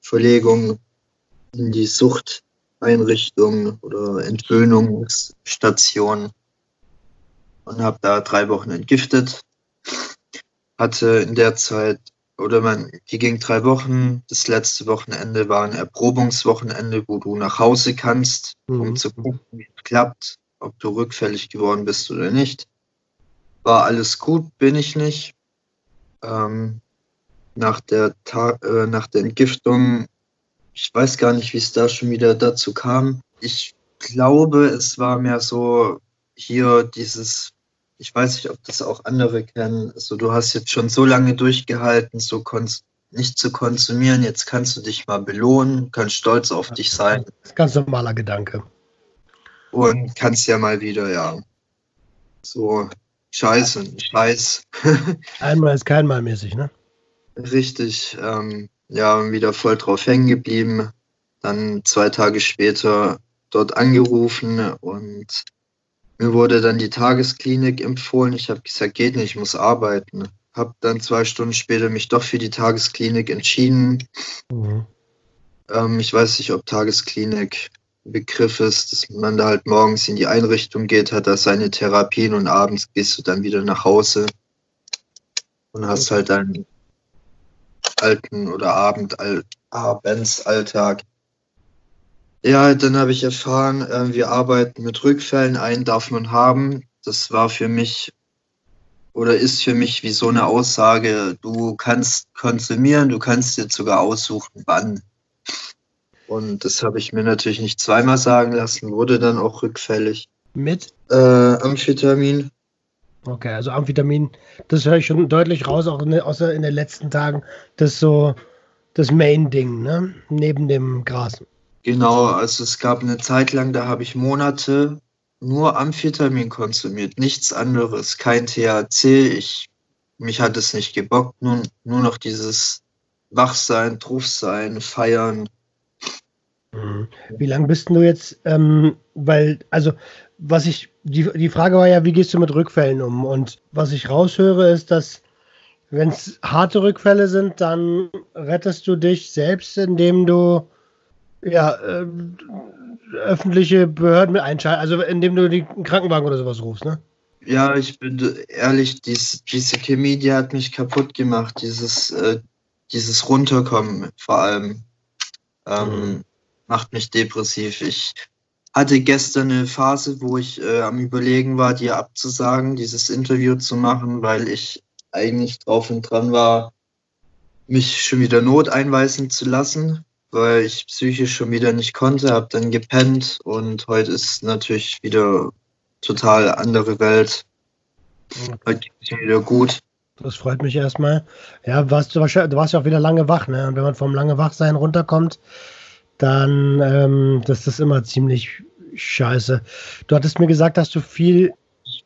Verlegung in die Suchteinrichtung oder Entwöhnungsstation und habe da drei Wochen entgiftet. Hatte in der Zeit, oder man, die ging drei Wochen. Das letzte Wochenende war ein Erprobungswochenende, wo du nach Hause kannst, mhm. um zu gucken, wie es klappt, ob du rückfällig geworden bist oder nicht. War alles gut, bin ich nicht. Ähm, nach, der Ta äh, nach der Entgiftung, ich weiß gar nicht, wie es da schon wieder dazu kam. Ich glaube, es war mehr so hier dieses, ich weiß nicht, ob das auch andere kennen. Also du hast jetzt schon so lange durchgehalten, so nicht zu konsumieren. Jetzt kannst du dich mal belohnen, kannst stolz auf dich sein. Das ist ganz normaler Gedanke. Und kannst ja mal wieder, ja, so Scheiße, Scheiß. Einmal ist kein Mal mäßig, ne? Richtig, ähm, ja, wieder voll drauf hängen geblieben. Dann zwei Tage später dort angerufen und mir wurde dann die Tagesklinik empfohlen. Ich habe gesagt, geht nicht, ich muss arbeiten. Habe dann zwei Stunden später mich doch für die Tagesklinik entschieden. Mhm. Ähm, ich weiß nicht, ob Tagesklinik Begriff ist, dass man da halt morgens in die Einrichtung geht, hat da seine Therapien und abends gehst du dann wieder nach Hause und hast halt deinen alten oder Abend, Al Abendsalltag. Ja, dann habe ich erfahren, äh, wir arbeiten mit Rückfällen, einen darf man haben. Das war für mich oder ist für mich wie so eine Aussage, du kannst konsumieren, du kannst dir sogar aussuchen, wann. Und das habe ich mir natürlich nicht zweimal sagen lassen, wurde dann auch rückfällig. Mit? Äh, Amphetamin. Okay, also Amphetamin, das höre ich schon deutlich raus, auch in, außer in den letzten Tagen, das so das Main-Ding, ne? Neben dem Gras. Genau, also es gab eine Zeit lang, da habe ich Monate nur Amphetamin konsumiert, nichts anderes, kein THC. Ich, mich hat es nicht gebockt, nur, nur noch dieses Wachsein, Truffsein, Feiern. Wie lange bist du jetzt, ähm, weil, also, was ich, die, die Frage war ja, wie gehst du mit Rückfällen um? Und was ich raushöre, ist, dass, wenn es harte Rückfälle sind, dann rettest du dich selbst, indem du, ja, äh, öffentliche Behörden mit einschaltest, also indem du den Krankenwagen oder sowas rufst, ne? Ja, ich bin ehrlich, dies, diese Chemie, die hat mich kaputt gemacht, dieses, äh, dieses Runterkommen vor allem. Ähm, mhm macht mich depressiv. Ich hatte gestern eine Phase, wo ich äh, am Überlegen war, dir abzusagen, dieses Interview zu machen, weil ich eigentlich drauf und dran war, mich schon wieder Not einweisen zu lassen, weil ich psychisch schon wieder nicht konnte, habe dann gepennt und heute ist natürlich wieder total andere Welt. Heute geht es mir wieder gut. Das freut mich erstmal. Ja, warst du, warst ja auch wieder lange wach, ne? Und wenn man vom lange Wachsein runterkommt, dann ähm, das ist immer ziemlich scheiße. Du hattest mir gesagt, dass du viel.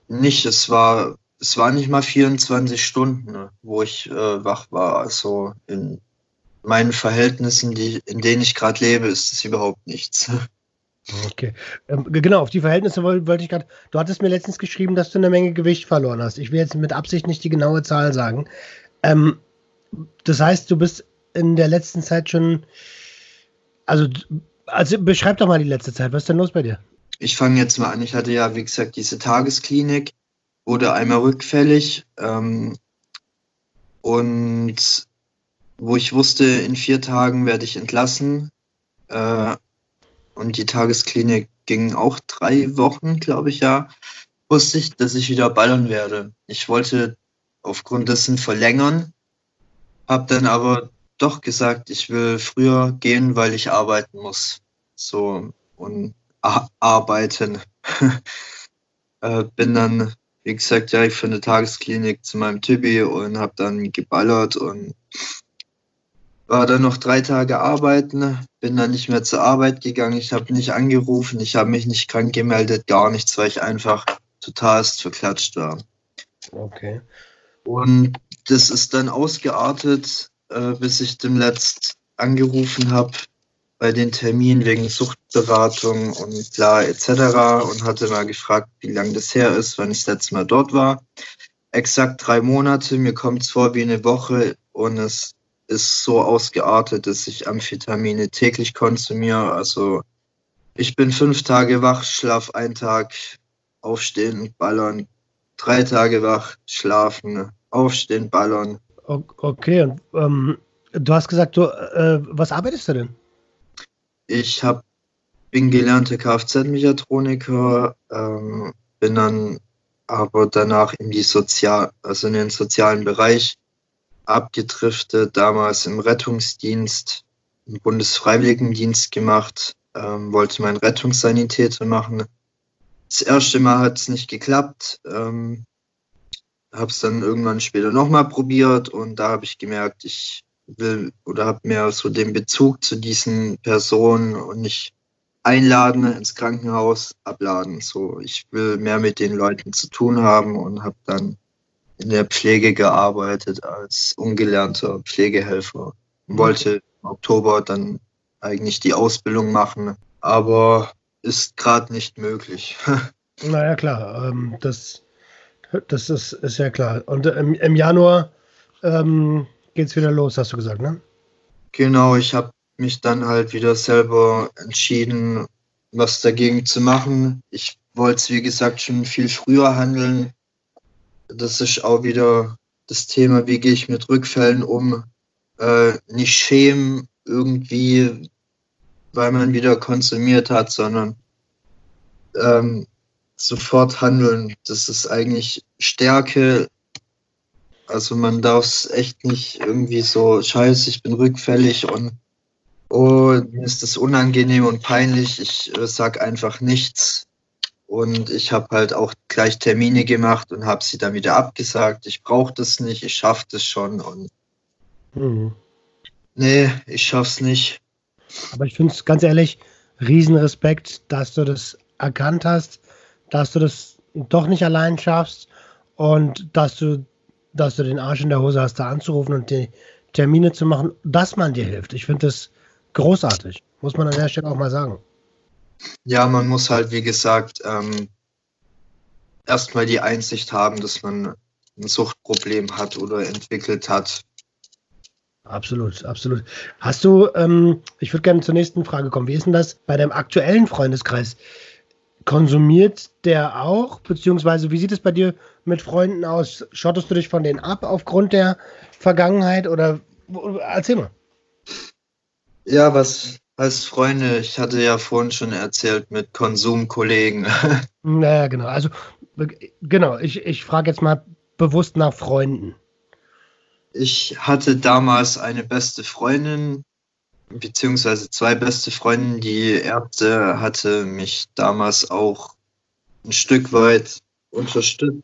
Nicht, es war, es war nicht mal 24 Stunden, ne, wo ich äh, wach war. Also in meinen Verhältnissen, die, in denen ich gerade lebe, ist es überhaupt nichts. Okay. Ähm, genau, auf die Verhältnisse wollte, wollte ich gerade. Du hattest mir letztens geschrieben, dass du eine Menge Gewicht verloren hast. Ich will jetzt mit Absicht nicht die genaue Zahl sagen. Ähm, das heißt, du bist in der letzten Zeit schon also, also beschreib doch mal die letzte Zeit. Was ist denn los bei dir? Ich fange jetzt mal an. Ich hatte ja, wie gesagt, diese Tagesklinik, wurde einmal rückfällig ähm, und wo ich wusste, in vier Tagen werde ich entlassen. Äh, und die Tagesklinik ging auch drei Wochen, glaube ich, ja. Wusste ich, dass ich wieder ballern werde. Ich wollte aufgrund dessen verlängern, habe dann aber doch gesagt, ich will früher gehen, weil ich arbeiten muss. So und arbeiten. äh, bin dann, wie gesagt, ja, für eine Tagesklinik zu meinem Tibi und habe dann geballert und war dann noch drei Tage arbeiten, bin dann nicht mehr zur Arbeit gegangen, ich habe nicht angerufen, ich habe mich nicht krank gemeldet, gar nichts, weil ich einfach totalst verklatscht war. Okay. Und das ist dann ausgeartet, äh, bis ich dem letzt angerufen habe bei den Terminen wegen Suchtberatung und bla etc. und hatte mal gefragt, wie lange das her ist, wann ich das letzte Mal dort war. Exakt drei Monate, mir kommt es vor wie eine Woche und es ist so ausgeartet, dass ich Amphetamine täglich konsumiere. Also ich bin fünf Tage wach, schlaf einen Tag, aufstehen ballern, drei Tage wach, schlafen, aufstehen, ballern. Okay, und ähm, du hast gesagt, du, äh, was arbeitest du denn? Ich hab, bin gelernter Kfz-Mechatroniker, ähm, bin dann aber danach in die Sozial, also in den sozialen Bereich abgedriftet, damals im Rettungsdienst, im Bundesfreiwilligendienst gemacht, ähm, wollte meinen Rettungssanitäter machen. Das erste Mal hat es nicht geklappt, ähm, habe es dann irgendwann später nochmal probiert und da habe ich gemerkt, ich will oder habe mehr so den Bezug zu diesen Personen und nicht einladen ins Krankenhaus, abladen. So, ich will mehr mit den Leuten zu tun haben und habe dann in der Pflege gearbeitet als ungelernter Pflegehelfer. Mhm. Wollte im Oktober dann eigentlich die Ausbildung machen, aber ist gerade nicht möglich. naja, klar, ähm, das, das ist, ist ja klar. Und im, im Januar ähm, geht es wieder los, hast du gesagt, ne? Genau, ich habe mich dann halt wieder selber entschieden, was dagegen zu machen. Ich wollte es, wie gesagt, schon viel früher handeln, das ist auch wieder das Thema, wie gehe ich mit Rückfällen um. Äh, nicht schämen irgendwie, weil man wieder konsumiert hat, sondern ähm, sofort handeln. Das ist eigentlich Stärke. Also man darf es echt nicht irgendwie so, scheiße, ich bin rückfällig und oh, mir ist das unangenehm und peinlich. Ich äh, sag einfach nichts. Und ich habe halt auch gleich Termine gemacht und habe sie dann wieder abgesagt. Ich brauche das nicht, ich schaffe das schon. Und mhm. nee, ich schaff's nicht. Aber ich finde es ganz ehrlich, Riesenrespekt, dass du das erkannt hast, dass du das doch nicht allein schaffst und dass du, dass du den Arsch in der Hose hast, da anzurufen und die Termine zu machen, dass man dir hilft. Ich finde das großartig, muss man an der Stelle auch mal sagen. Ja, man muss halt, wie gesagt, ähm, erstmal die Einsicht haben, dass man ein Suchtproblem hat oder entwickelt hat. Absolut, absolut. Hast du, ähm, ich würde gerne zur nächsten Frage kommen. Wie ist denn das bei deinem aktuellen Freundeskreis? Konsumiert der auch? Beziehungsweise, wie sieht es bei dir mit Freunden aus? Schottest du dich von denen ab aufgrund der Vergangenheit oder erzähl mal. Ja, was als Freunde, ich hatte ja vorhin schon erzählt mit Konsumkollegen. Naja, genau. Also, genau, ich, ich frage jetzt mal bewusst nach Freunden. Ich hatte damals eine beste Freundin, beziehungsweise zwei beste Freundinnen. Die erste hatte mich damals auch ein Stück weit unterstützt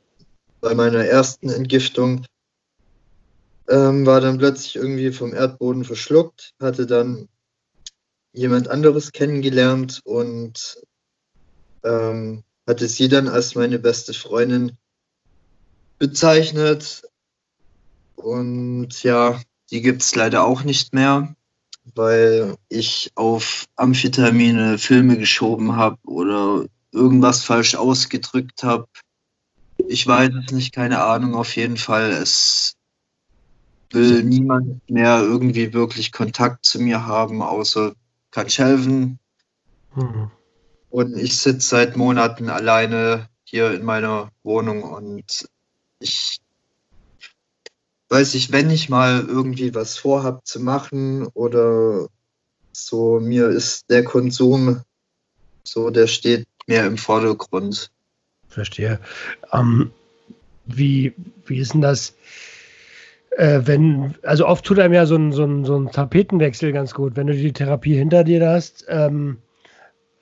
bei meiner ersten Entgiftung. Ähm, war dann plötzlich irgendwie vom Erdboden verschluckt, hatte dann jemand anderes kennengelernt und ähm, hatte sie dann als meine beste Freundin bezeichnet. Und ja, die gibt es leider auch nicht mehr, weil ich auf Amphetamine Filme geschoben habe oder irgendwas falsch ausgedrückt habe. Ich weiß es nicht, keine Ahnung. Auf jeden Fall, es will niemand mehr irgendwie wirklich Kontakt zu mir haben, außer helfen. Mhm. Und ich sitze seit Monaten alleine hier in meiner Wohnung und ich weiß ich, wenn ich mal irgendwie was vorhab zu machen oder so, mir ist der Konsum so, der steht mehr im Vordergrund. Verstehe. Ähm, wie, wie ist denn das? äh, wenn, also oft tut einem ja so ein, so, ein, so ein Tapetenwechsel ganz gut, wenn du die Therapie hinter dir hast. Ähm,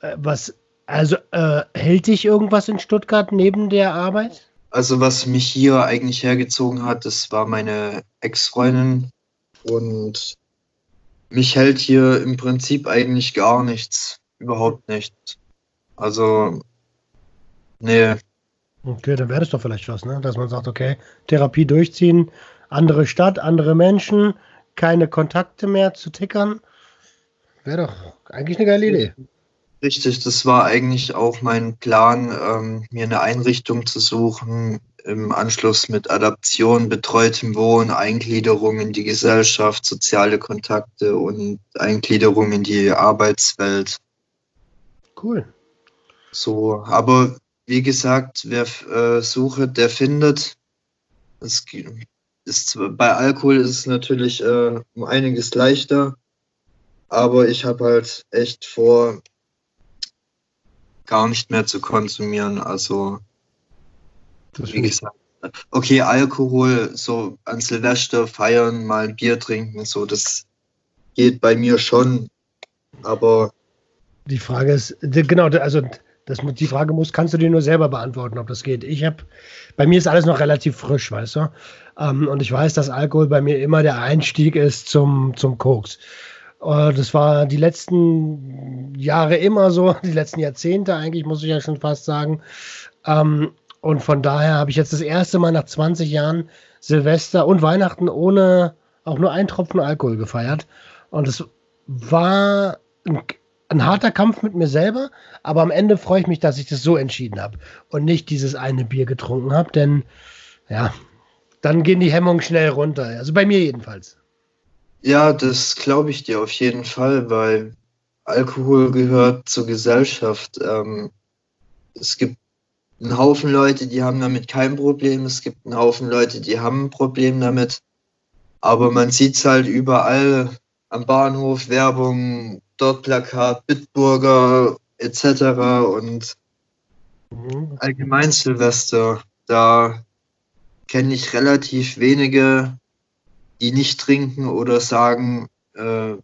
äh, was, also äh, hält dich irgendwas in Stuttgart neben der Arbeit? Also was mich hier eigentlich hergezogen hat, das war meine Ex-Freundin und mich hält hier im Prinzip eigentlich gar nichts. Überhaupt nichts. Also, nee. Okay, dann wäre das doch vielleicht was, ne? Dass man sagt, okay, Therapie durchziehen, andere Stadt, andere Menschen, keine Kontakte mehr zu tickern. Wäre doch eigentlich eine geile Idee. Richtig, das war eigentlich auch mein Plan, ähm, mir eine Einrichtung zu suchen, im Anschluss mit Adaption, betreutem Wohnen, Eingliederung in die Gesellschaft, soziale Kontakte und Eingliederung in die Arbeitswelt. Cool. So, aber wie gesagt, wer äh, sucht, der findet. Es ist, bei Alkohol ist es natürlich äh, um einiges leichter, aber ich habe halt echt vor, gar nicht mehr zu konsumieren. Also, wie gesagt, okay, Alkohol, so an Silvester feiern, mal ein Bier trinken, so, das geht bei mir schon. Aber. Die Frage ist, genau, also das, die Frage muss, kannst du dir nur selber beantworten, ob das geht. Ich habe, bei mir ist alles noch relativ frisch, weißt du? Ähm, und ich weiß, dass Alkohol bei mir immer der Einstieg ist zum, zum Koks. Äh, das war die letzten Jahre immer so, die letzten Jahrzehnte eigentlich, muss ich ja schon fast sagen. Ähm, und von daher habe ich jetzt das erste Mal nach 20 Jahren Silvester und Weihnachten ohne auch nur einen Tropfen Alkohol gefeiert. Und es war ein, ein harter Kampf mit mir selber, aber am Ende freue ich mich, dass ich das so entschieden habe und nicht dieses eine Bier getrunken habe, denn ja, dann gehen die Hemmungen schnell runter. Also bei mir jedenfalls. Ja, das glaube ich dir auf jeden Fall, weil Alkohol gehört zur Gesellschaft. Ähm, es gibt einen Haufen Leute, die haben damit kein Problem. Es gibt einen Haufen Leute, die haben ein Problem damit. Aber man sieht es halt überall am Bahnhof, Werbung, dort Plakat, Bitburger etc. Und mhm. allgemein Silvester, da kenne ich relativ wenige, die nicht trinken oder sagen, äh,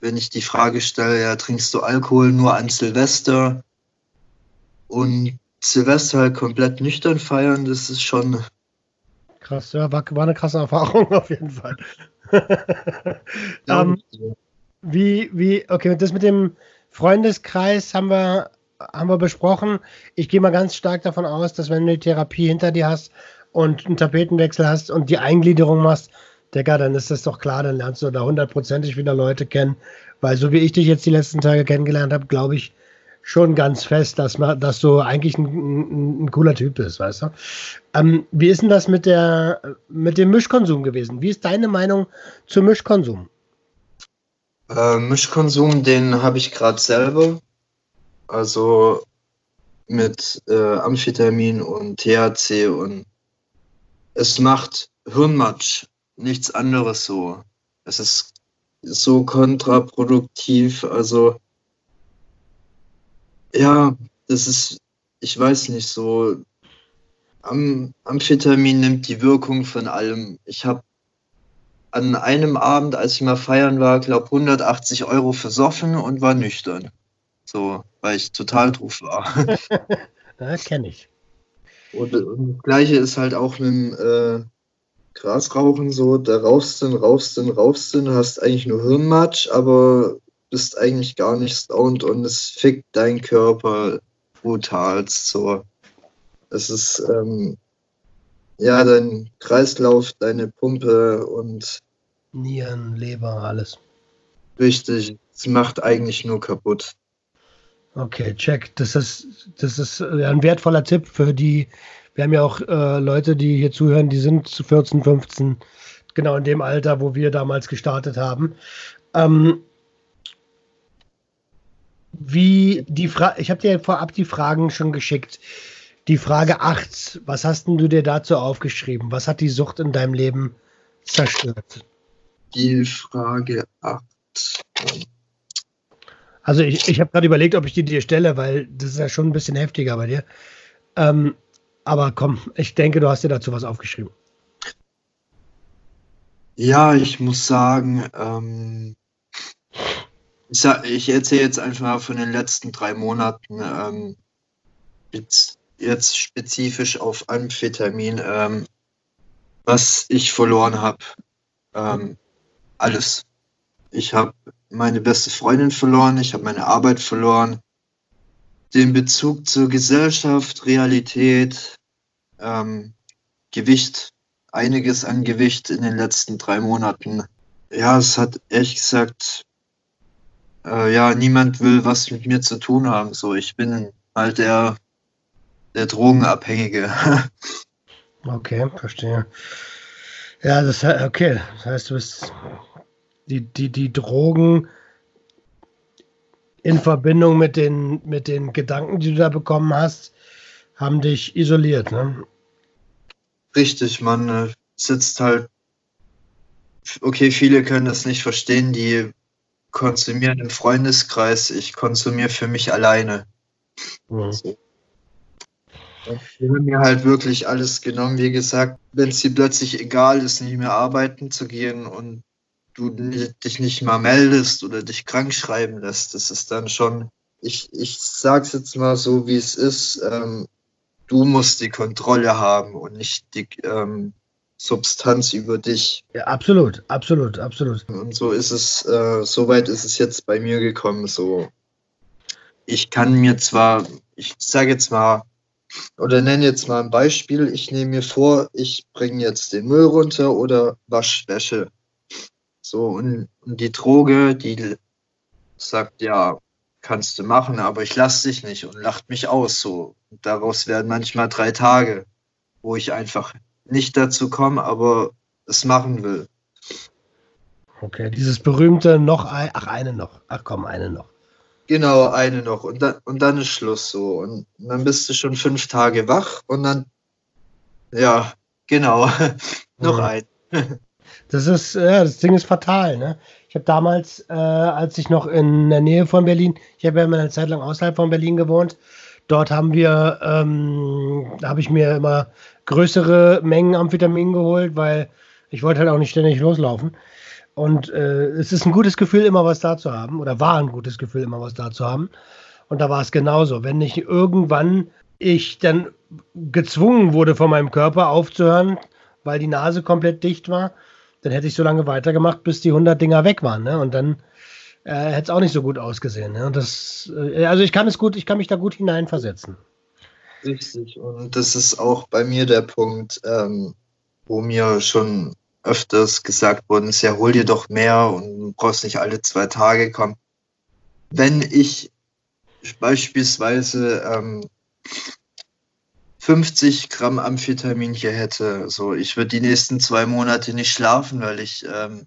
wenn ich die Frage stelle, ja, trinkst du Alkohol nur an Silvester und Silvester halt komplett nüchtern feiern, das ist schon. Krass, ja, war, war eine krasse Erfahrung auf jeden Fall. ja, um, ähm, wie, wie, okay, das mit dem Freundeskreis haben wir, haben wir besprochen. Ich gehe mal ganz stark davon aus, dass wenn du die Therapie hinter dir hast und einen Tapetenwechsel hast und die Eingliederung machst, Digga, dann ist das doch klar, dann lernst du da hundertprozentig wieder Leute kennen. Weil so wie ich dich jetzt die letzten Tage kennengelernt habe, glaube ich schon ganz fest, dass, man, dass du eigentlich ein, ein, ein cooler Typ bist, weißt du? Ähm, wie ist denn das mit, der, mit dem Mischkonsum gewesen? Wie ist deine Meinung zum Mischkonsum? Äh, Mischkonsum, den habe ich gerade selber. Also mit äh, Amphetamin und THC und es macht Hirnmatsch nichts anderes so. Es ist so kontraproduktiv. Also, ja, das ist, ich weiß nicht, so. Am, Amphetamin nimmt die Wirkung von allem. Ich habe an einem Abend, als ich mal feiern war, glaube 180 Euro versoffen und war nüchtern. So, weil ich total drauf war. ja, kenne ich. Und, und, das Gleiche ist halt auch mit dem äh, Gras rauchen, so, da rauchst du, rauchst du, rauchst du, hast eigentlich nur Hirnmatsch, aber bist eigentlich gar nicht stoned und es fickt deinen Körper brutal. So. Es ist, ähm, ja, dein Kreislauf, deine Pumpe und Nieren, Leber, alles. Richtig, es macht eigentlich nur kaputt. Okay, check. Das ist, das ist ein wertvoller Tipp für die wir haben ja auch äh, Leute, die hier zuhören, die sind zu 14, 15, genau in dem Alter, wo wir damals gestartet haben. Ähm, wie die Frage, ich habe dir vorab die Fragen schon geschickt. Die Frage 8, was hast du dir dazu aufgeschrieben? Was hat die Sucht in deinem Leben zerstört? Die Frage 8. Also ich, ich habe gerade überlegt, ob ich die dir stelle, weil das ist ja schon ein bisschen heftiger bei dir. Ähm, aber komm, ich denke, du hast dir dazu was aufgeschrieben. Ja, ich muss sagen, ähm, ich, ich erzähle jetzt einfach von den letzten drei Monaten, ähm, jetzt, jetzt, spezifisch auf Amphetamin, ähm, was ich verloren habe. Ähm, alles. Ich habe meine beste Freundin verloren, ich habe meine Arbeit verloren, den Bezug zur Gesellschaft, Realität, ähm, Gewicht, einiges an Gewicht in den letzten drei Monaten. Ja, es hat ehrlich gesagt, äh, ja, niemand will was mit mir zu tun haben. So, ich bin halt der, der Drogenabhängige. okay, verstehe. Ja, das okay. Das heißt, du bist die, die, die Drogen in Verbindung mit den, mit den Gedanken, die du da bekommen hast, haben dich isoliert, ne? Richtig, man äh, sitzt halt. Okay, viele können das nicht verstehen, die konsumieren im Freundeskreis. Ich konsumiere für mich alleine. Mhm. So. Mir halt wirklich alles genommen. Wie gesagt, wenn es dir plötzlich egal ist, nicht mehr arbeiten zu gehen und du dich nicht mal meldest oder dich krank schreiben lässt, das ist dann schon, ich, ich sag's jetzt mal so, wie es ist, ähm, du musst die Kontrolle haben und nicht die ähm, Substanz über dich. Ja, absolut, absolut, absolut. Und so ist es, äh, so weit ist es jetzt bei mir gekommen, so. Ich kann mir zwar, ich sage jetzt mal, oder nenne jetzt mal ein Beispiel, ich nehme mir vor, ich bringe jetzt den Müll runter oder Waschwäsche. So, und, und die Droge, die sagt, ja, kannst du machen, aber ich lasse dich nicht und lacht mich aus. So. Und daraus werden manchmal drei Tage, wo ich einfach nicht dazu komme, aber es machen will. Okay, dieses berühmte noch ein, ach, eine noch. Ach komm, eine noch. Genau, eine noch. Und dann, und dann ist Schluss so. Und dann bist du schon fünf Tage wach und dann, ja, genau, noch mhm. ein. Das ist, ja, das Ding ist fatal, ne? Ich habe damals, äh, als ich noch in der Nähe von Berlin, ich habe ja immer eine Zeit lang außerhalb von Berlin gewohnt, dort haben wir, ähm, habe ich mir immer größere Mengen Amphetamin geholt, weil ich wollte halt auch nicht ständig loslaufen. Und äh, es ist ein gutes Gefühl, immer was da zu haben, oder war ein gutes Gefühl, immer was da zu haben. Und da war es genauso. Wenn nicht irgendwann ich dann gezwungen wurde, von meinem Körper aufzuhören, weil die Nase komplett dicht war, dann hätte ich so lange weitergemacht, bis die 100 Dinger weg waren. Ne? Und dann äh, hätte es auch nicht so gut ausgesehen. Ne? Und das, äh, also ich kann es gut, ich kann mich da gut hineinversetzen. Richtig. Und das ist auch bei mir der Punkt, ähm, wo mir schon öfters gesagt worden ist, ja, hol dir doch mehr und brauchst nicht alle zwei Tage kommen. Wenn ich beispielsweise ähm, 50 Gramm Amphetamin hier hätte. So, ich würde die nächsten zwei Monate nicht schlafen, weil ich, ähm,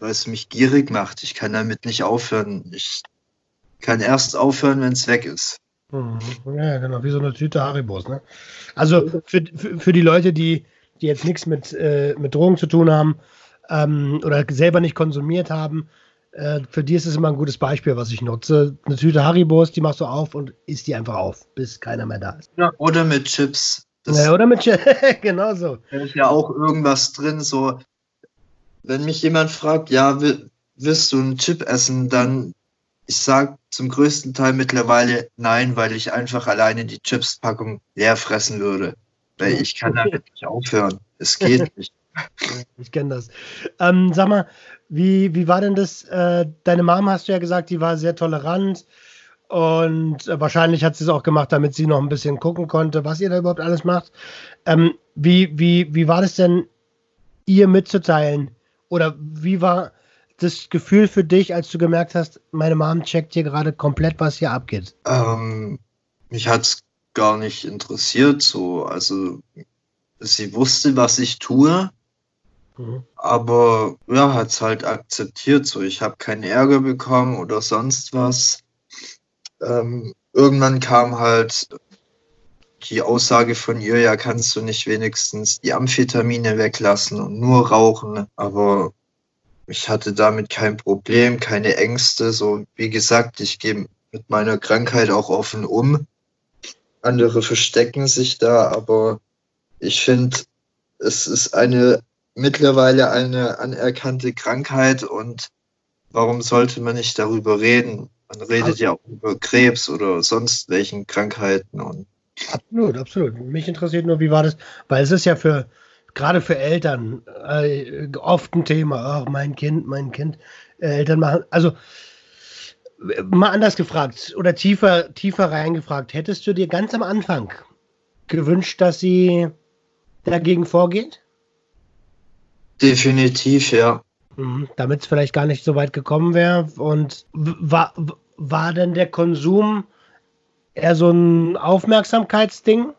weil es mich gierig macht. Ich kann damit nicht aufhören. Ich kann erst aufhören, wenn es weg ist. Mhm. Ja, genau, wie so eine Tüte Haribos. Ne? Also für, für, für die Leute, die, die jetzt nichts mit, äh, mit Drogen zu tun haben ähm, oder selber nicht konsumiert haben, äh, für die ist es immer ein gutes Beispiel, was ich nutze. Eine Tüte Haribos, die machst du auf und isst die einfach auf, bis keiner mehr da ist. Ja, oder mit Chips. ja, oder mit Chips, genau so. Da ist ja auch irgendwas drin, so. Wenn mich jemand fragt, ja, willst du einen Chip essen, dann ich sage zum größten Teil mittlerweile nein, weil ich einfach alleine die Chips-Packung leer fressen würde. Weil ich kann damit nicht aufhören. Es geht nicht. Ich kenne das. Ähm, sag mal, wie, wie war denn das? Äh, deine Mom hast du ja gesagt, die war sehr tolerant und äh, wahrscheinlich hat sie es auch gemacht, damit sie noch ein bisschen gucken konnte, was ihr da überhaupt alles macht. Ähm, wie, wie, wie war das denn, ihr mitzuteilen? Oder wie war das Gefühl für dich, als du gemerkt hast, meine Mom checkt hier gerade komplett, was hier abgeht? Ähm, mich hat es gar nicht interessiert, so. Also, sie wusste, was ich tue. Mhm. Aber ja, hat es halt akzeptiert. So, ich habe keinen Ärger bekommen oder sonst was. Ähm, irgendwann kam halt die Aussage von ihr, ja, kannst du nicht wenigstens die Amphetamine weglassen und nur rauchen. Aber ich hatte damit kein Problem, keine Ängste. So, wie gesagt, ich gehe mit meiner Krankheit auch offen um. Andere verstecken sich da, aber ich finde, es ist eine mittlerweile eine anerkannte Krankheit und warum sollte man nicht darüber reden? Man redet also, ja auch über Krebs oder sonst welchen Krankheiten und Absolut, absolut. Mich interessiert nur, wie war das, weil es ist ja für gerade für Eltern äh, oft ein Thema. Ach, mein Kind, mein Kind. Äh, Eltern machen, also mal anders gefragt oder tiefer, tiefer reingefragt. Hättest du dir ganz am Anfang gewünscht, dass sie dagegen vorgeht? Definitiv, ja. Mhm, Damit es vielleicht gar nicht so weit gekommen wäre. Und war, war denn der Konsum eher so ein Aufmerksamkeitsding?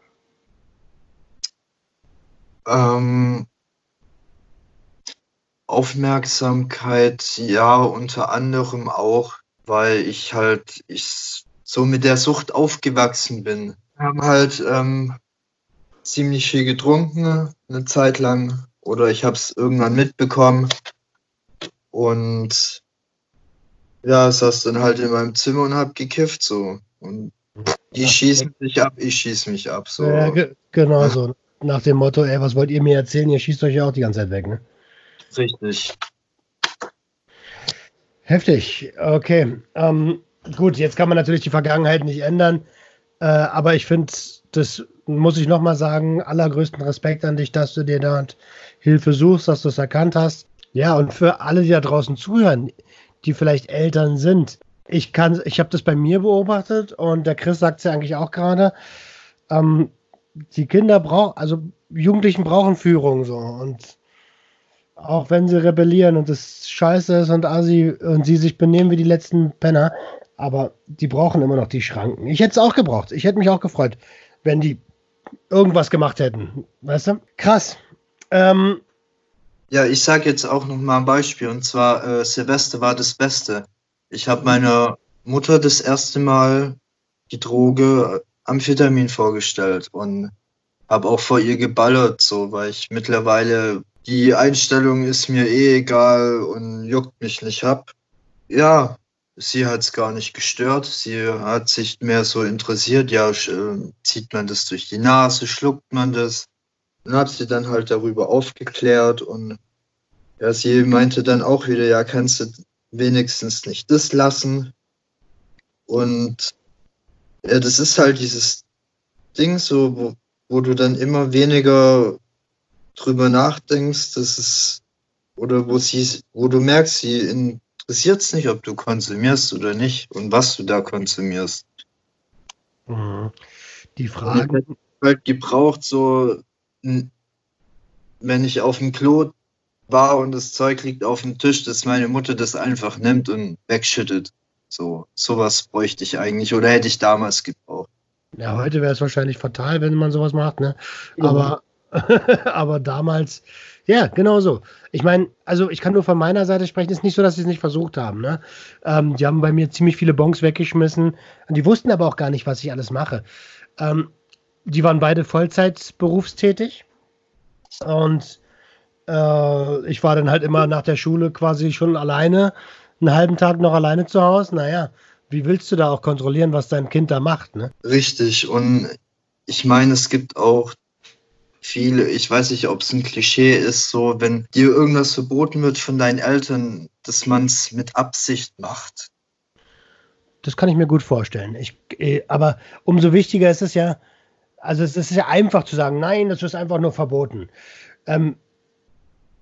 Ähm, Aufmerksamkeit, ja, unter anderem auch, weil ich halt ich so mit der Sucht aufgewachsen bin. Wir haben halt ähm, ziemlich viel getrunken, eine Zeit lang, oder ich habe es irgendwann mitbekommen und ja, saß dann halt in meinem Zimmer und hab gekifft so und die schießen sich ab, ich schieß mich ab so. Ja, ge genau so. Nach dem Motto, ey, was wollt ihr mir erzählen? Ihr schießt euch ja auch die ganze Zeit weg, ne? Richtig. Heftig, okay. Ähm, gut, jetzt kann man natürlich die Vergangenheit nicht ändern, äh, aber ich finde, das muss ich nochmal sagen, allergrößten Respekt an dich, dass du dir dort Hilfe suchst, dass du es erkannt hast. Ja, und für alle, die da draußen zuhören, die vielleicht Eltern sind, ich kann, ich habe das bei mir beobachtet und der Chris sagt es ja eigentlich auch gerade. Ähm, die Kinder brauchen, also Jugendlichen brauchen Führung so und auch wenn sie rebellieren und es scheiße ist und assi und sie sich benehmen wie die letzten Penner, aber die brauchen immer noch die Schranken. Ich hätte es auch gebraucht. Ich hätte mich auch gefreut, wenn die irgendwas gemacht hätten. Weißt du? Krass. Ähm, ja, ich sage jetzt auch noch mal ein Beispiel und zwar äh, Silvester war das Beste. Ich habe meiner Mutter das erste Mal die Droge Amphetamin vorgestellt und habe auch vor ihr geballert, so, weil ich mittlerweile die Einstellung ist mir eh egal und juckt mich nicht hab. Ja, sie hat es gar nicht gestört. Sie hat sich mehr so interessiert, ja, äh, zieht man das durch die Nase, schluckt man das. Und habe sie dann halt darüber aufgeklärt und ja, sie meinte dann auch wieder, ja, kannst du wenigstens nicht das lassen. Und ja, das ist halt dieses Ding so, wo, wo du dann immer weniger drüber nachdenkst, dass es, oder wo sie, wo du merkst, sie interessiert es nicht, ob du konsumierst oder nicht und was du da konsumierst. Mhm. Die Frage. Ich halt gebraucht, so, wenn ich auf dem Klo war und das Zeug liegt auf dem Tisch, dass meine Mutter das einfach nimmt und wegschüttet. So, sowas bräuchte ich eigentlich oder hätte ich damals gebraucht. Ja, heute wäre es wahrscheinlich fatal, wenn man sowas macht, ne? Aber, aber damals, ja, genau so. Ich meine, also ich kann nur von meiner Seite sprechen, ist nicht so, dass sie es nicht versucht haben, ne? Ähm, die haben bei mir ziemlich viele Bons weggeschmissen. Und die wussten aber auch gar nicht, was ich alles mache. Ähm, die waren beide Vollzeit berufstätig. Und äh, ich war dann halt immer nach der Schule quasi schon alleine, einen halben Tag noch alleine zu Hause. Naja, wie willst du da auch kontrollieren, was dein Kind da macht, ne? Richtig. Und ich meine, es gibt auch viele, ich weiß nicht, ob es ein Klischee ist, so, wenn dir irgendwas verboten wird von deinen Eltern, dass man es mit Absicht macht. Das kann ich mir gut vorstellen. Ich, äh, aber umso wichtiger ist es ja, also es ist ja einfach zu sagen, nein, das ist einfach nur verboten. Ähm,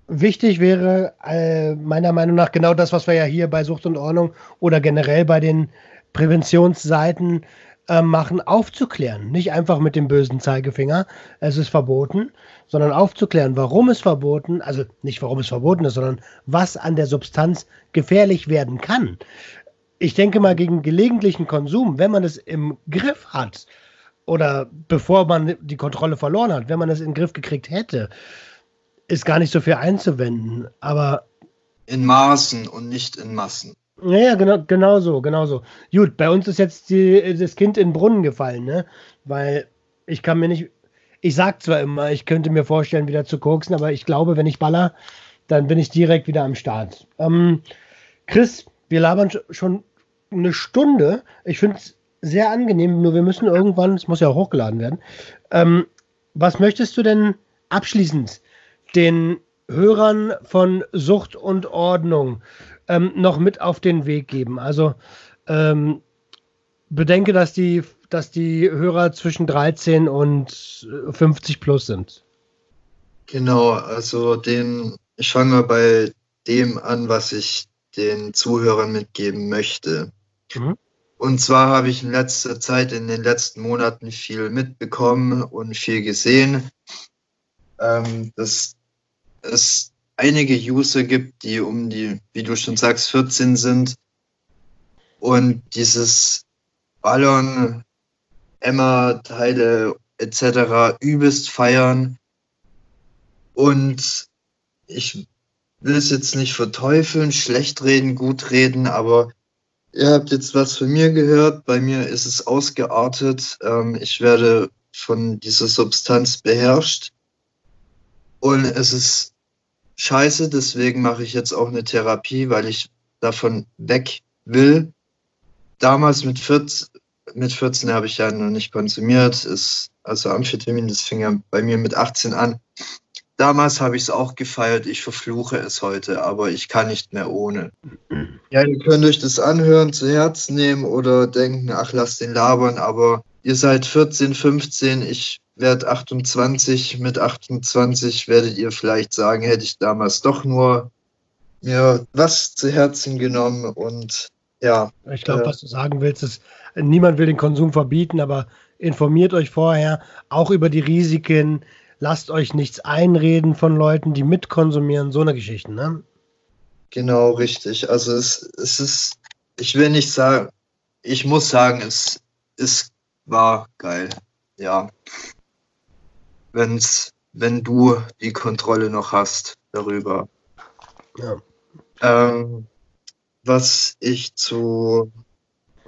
wichtig wäre äh, meiner Meinung nach genau das, was wir ja hier bei Sucht und Ordnung oder generell bei den Präventionsseiten äh, machen, aufzuklären. Nicht einfach mit dem bösen Zeigefinger, es ist verboten, sondern aufzuklären, warum es verboten, also nicht warum es verboten ist, sondern was an der Substanz gefährlich werden kann. Ich denke mal, gegen gelegentlichen Konsum, wenn man es im Griff hat oder bevor man die Kontrolle verloren hat, wenn man es in den Griff gekriegt hätte, ist gar nicht so viel einzuwenden, aber. In Maßen und nicht in Massen. Ja, ja, genau, genau so, genau so. Gut, bei uns ist jetzt die, das Kind in den Brunnen gefallen, ne? Weil ich kann mir nicht. Ich sag zwar immer, ich könnte mir vorstellen, wieder zu koksen, aber ich glaube, wenn ich baller, dann bin ich direkt wieder am Start. Ähm, Chris, wir labern schon eine Stunde. Ich finde es sehr angenehm, nur wir müssen irgendwann, es muss ja auch hochgeladen werden. Ähm, was möchtest du denn abschließend den Hörern von Sucht und Ordnung ähm, noch mit auf den Weg geben. Also ähm, bedenke, dass die, dass die Hörer zwischen 13 und 50 plus sind. Genau, also den, ich fange mal bei dem an, was ich den Zuhörern mitgeben möchte. Mhm. Und zwar habe ich in letzter Zeit, in den letzten Monaten viel mitbekommen und viel gesehen, ähm, dass es einige User gibt, die um die, wie du schon sagst, 14 sind und dieses Ballon, Emma-Teile etc. übelst feiern. Und ich will es jetzt nicht verteufeln, schlecht reden, gut reden, aber ihr habt jetzt was von mir gehört. Bei mir ist es ausgeartet. Ähm, ich werde von dieser Substanz beherrscht. Und es ist scheiße, deswegen mache ich jetzt auch eine Therapie, weil ich davon weg will. Damals mit 14, mit 14 habe ich ja noch nicht konsumiert. Ist, also Amphetamin, das fing ja bei mir mit 18 an. Damals habe ich es auch gefeiert. Ich verfluche es heute, aber ich kann nicht mehr ohne. Ja, ihr könnt euch das anhören, zu Herzen nehmen oder denken, ach, lasst den labern, aber ihr seid 14, 15, ich werde 28. Mit 28 werdet ihr vielleicht sagen, hätte ich damals doch nur mir was zu Herzen genommen und ja. Ich glaube, äh, was du sagen willst, ist, niemand will den Konsum verbieten, aber informiert euch vorher auch über die Risiken, lasst euch nichts einreden von Leuten, die mitkonsumieren, so eine Geschichte, ne? Genau, richtig. Also es, es ist, ich will nicht sagen, ich muss sagen, es, es war geil. Ja. Wenn's, wenn du die Kontrolle noch hast darüber. Ja. Ähm, was ich zu,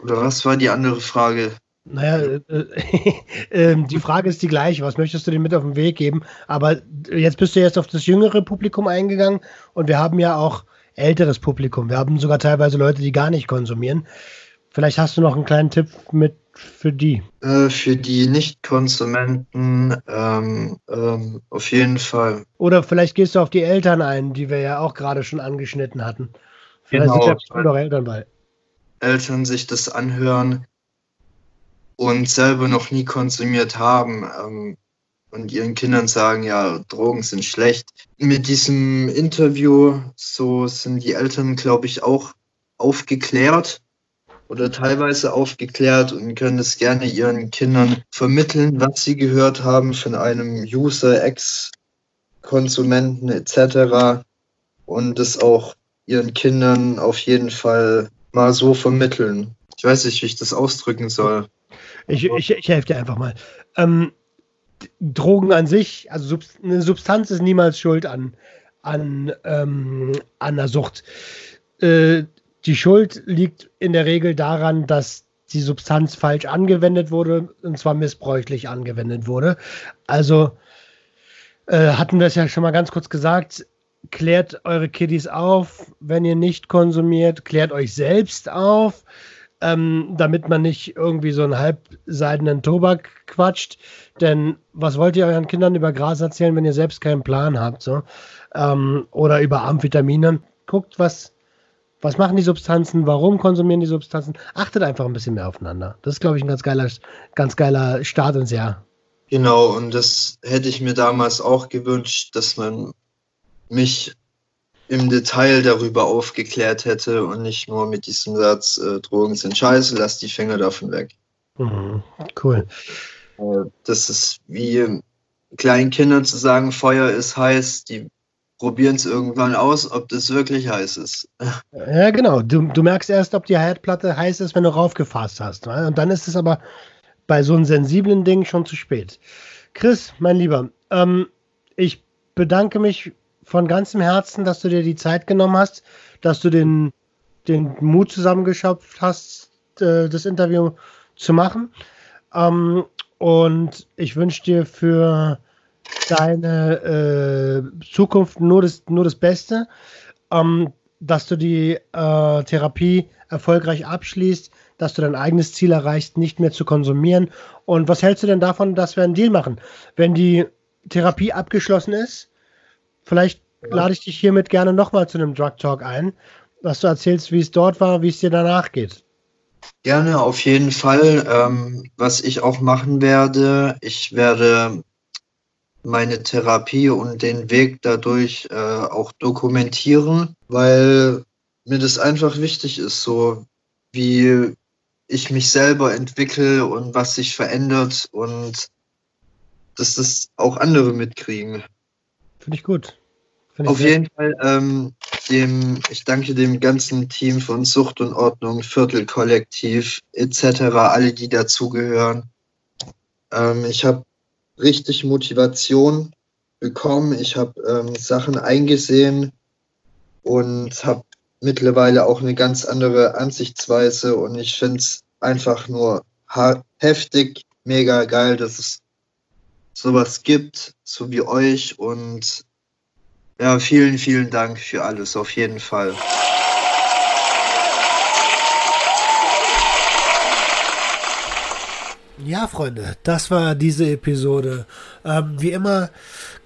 oder was war die andere Frage? Naja, äh, äh, ähm, die Frage ist die gleiche. Was möchtest du dir mit auf den Weg geben? Aber jetzt bist du jetzt auf das jüngere Publikum eingegangen und wir haben ja auch älteres Publikum. Wir haben sogar teilweise Leute, die gar nicht konsumieren. Vielleicht hast du noch einen kleinen Tipp mit für die. Äh, für die Nicht-Konsumenten ähm, ähm, auf jeden Fall. Oder vielleicht gehst du auf die Eltern ein, die wir ja auch gerade schon angeschnitten hatten. Vielleicht genau, sind ja auch Eltern bei. Eltern sich das anhören und selber noch nie konsumiert haben ähm, und ihren Kindern sagen, ja, Drogen sind schlecht. Mit diesem Interview, so sind die Eltern, glaube ich, auch aufgeklärt oder teilweise aufgeklärt und können es gerne ihren Kindern vermitteln, was sie gehört haben von einem User, Ex-Konsumenten etc. Und es auch ihren Kindern auf jeden Fall mal so vermitteln. Ich weiß nicht, wie ich das ausdrücken soll. Ich, ich, ich helfe dir einfach mal. Ähm, Drogen an sich, also Sub eine Substanz ist niemals schuld an, an, ähm, an der Sucht. Äh, die Schuld liegt in der Regel daran, dass die Substanz falsch angewendet wurde, und zwar missbräuchlich angewendet wurde. Also äh, hatten wir es ja schon mal ganz kurz gesagt, klärt eure Kiddies auf, wenn ihr nicht konsumiert, klärt euch selbst auf, ähm, damit man nicht irgendwie so einen halbseidenen Tobak quatscht. Denn was wollt ihr euren Kindern über Gras erzählen, wenn ihr selbst keinen Plan habt? So? Ähm, oder über Amphetamine? Guckt, was, was machen die Substanzen, warum konsumieren die Substanzen? Achtet einfach ein bisschen mehr aufeinander. Das ist, glaube ich, ein ganz geiler, ganz geiler Start ins Jahr. Genau, und das hätte ich mir damals auch gewünscht, dass man mich im Detail darüber aufgeklärt hätte und nicht nur mit diesem Satz, äh, Drogen sind scheiße, lass die Finger davon weg. Mhm, cool. Äh, das ist wie kleinen Kindern zu sagen, Feuer ist heiß, die probieren es irgendwann aus, ob das wirklich heiß ist. Ja, genau. Du, du merkst erst, ob die Herdplatte heiß ist, wenn du raufgefasst hast. Und dann ist es aber bei so einem sensiblen Ding schon zu spät. Chris, mein Lieber, ähm, ich bedanke mich von ganzem Herzen, dass du dir die Zeit genommen hast, dass du den, den Mut zusammengeschöpft hast, äh, das Interview zu machen. Ähm, und ich wünsche dir für deine äh, Zukunft nur das, nur das Beste, ähm, dass du die äh, Therapie erfolgreich abschließt, dass du dein eigenes Ziel erreichst, nicht mehr zu konsumieren. Und was hältst du denn davon, dass wir einen Deal machen? Wenn die Therapie abgeschlossen ist, vielleicht ja. lade ich dich hiermit gerne nochmal zu einem Drug Talk ein, dass du erzählst, wie es dort war, wie es dir danach geht. Gerne, auf jeden Fall. Ähm, was ich auch machen werde, ich werde meine Therapie und den Weg dadurch äh, auch dokumentieren, weil mir das einfach wichtig ist, so wie ich mich selber entwickle und was sich verändert und dass das auch andere mitkriegen. Finde ich gut. Find Auf jeden Fall, ähm, dem, ich danke dem ganzen Team von Sucht und Ordnung, Viertelkollektiv etc., alle, die dazugehören. Ähm, ich habe richtig Motivation bekommen. Ich habe ähm, Sachen eingesehen und habe mittlerweile auch eine ganz andere Ansichtsweise und ich finde es einfach nur heftig, mega geil, dass es sowas gibt, so wie euch und ja, vielen, vielen Dank für alles, auf jeden Fall. Ja, Freunde, das war diese Episode. Ähm, wie immer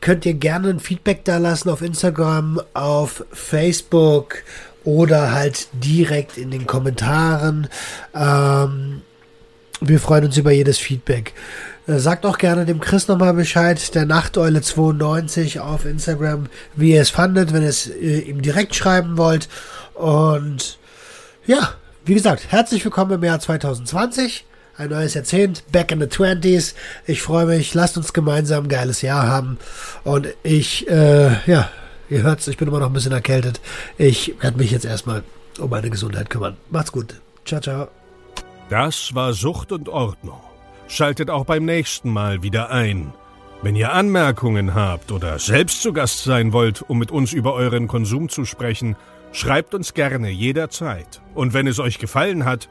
könnt ihr gerne ein Feedback da lassen auf Instagram, auf Facebook oder halt direkt in den Kommentaren. Ähm, wir freuen uns über jedes Feedback. Äh, sagt auch gerne dem Chris nochmal Bescheid, der Nachteule92 auf Instagram, wie ihr es fandet, wenn ihr es äh, ihm direkt schreiben wollt. Und ja, wie gesagt, herzlich willkommen im Jahr 2020 ein neues Jahrzehnt, back in the 20s. Ich freue mich, lasst uns gemeinsam ein geiles Jahr haben. Und ich, äh, ja, ihr hört's, ich bin immer noch ein bisschen erkältet. Ich werde mich jetzt erstmal um meine Gesundheit kümmern. Macht's gut. Ciao, ciao. Das war Sucht und Ordnung. Schaltet auch beim nächsten Mal wieder ein. Wenn ihr Anmerkungen habt oder selbst zu Gast sein wollt, um mit uns über euren Konsum zu sprechen, schreibt uns gerne jederzeit. Und wenn es euch gefallen hat,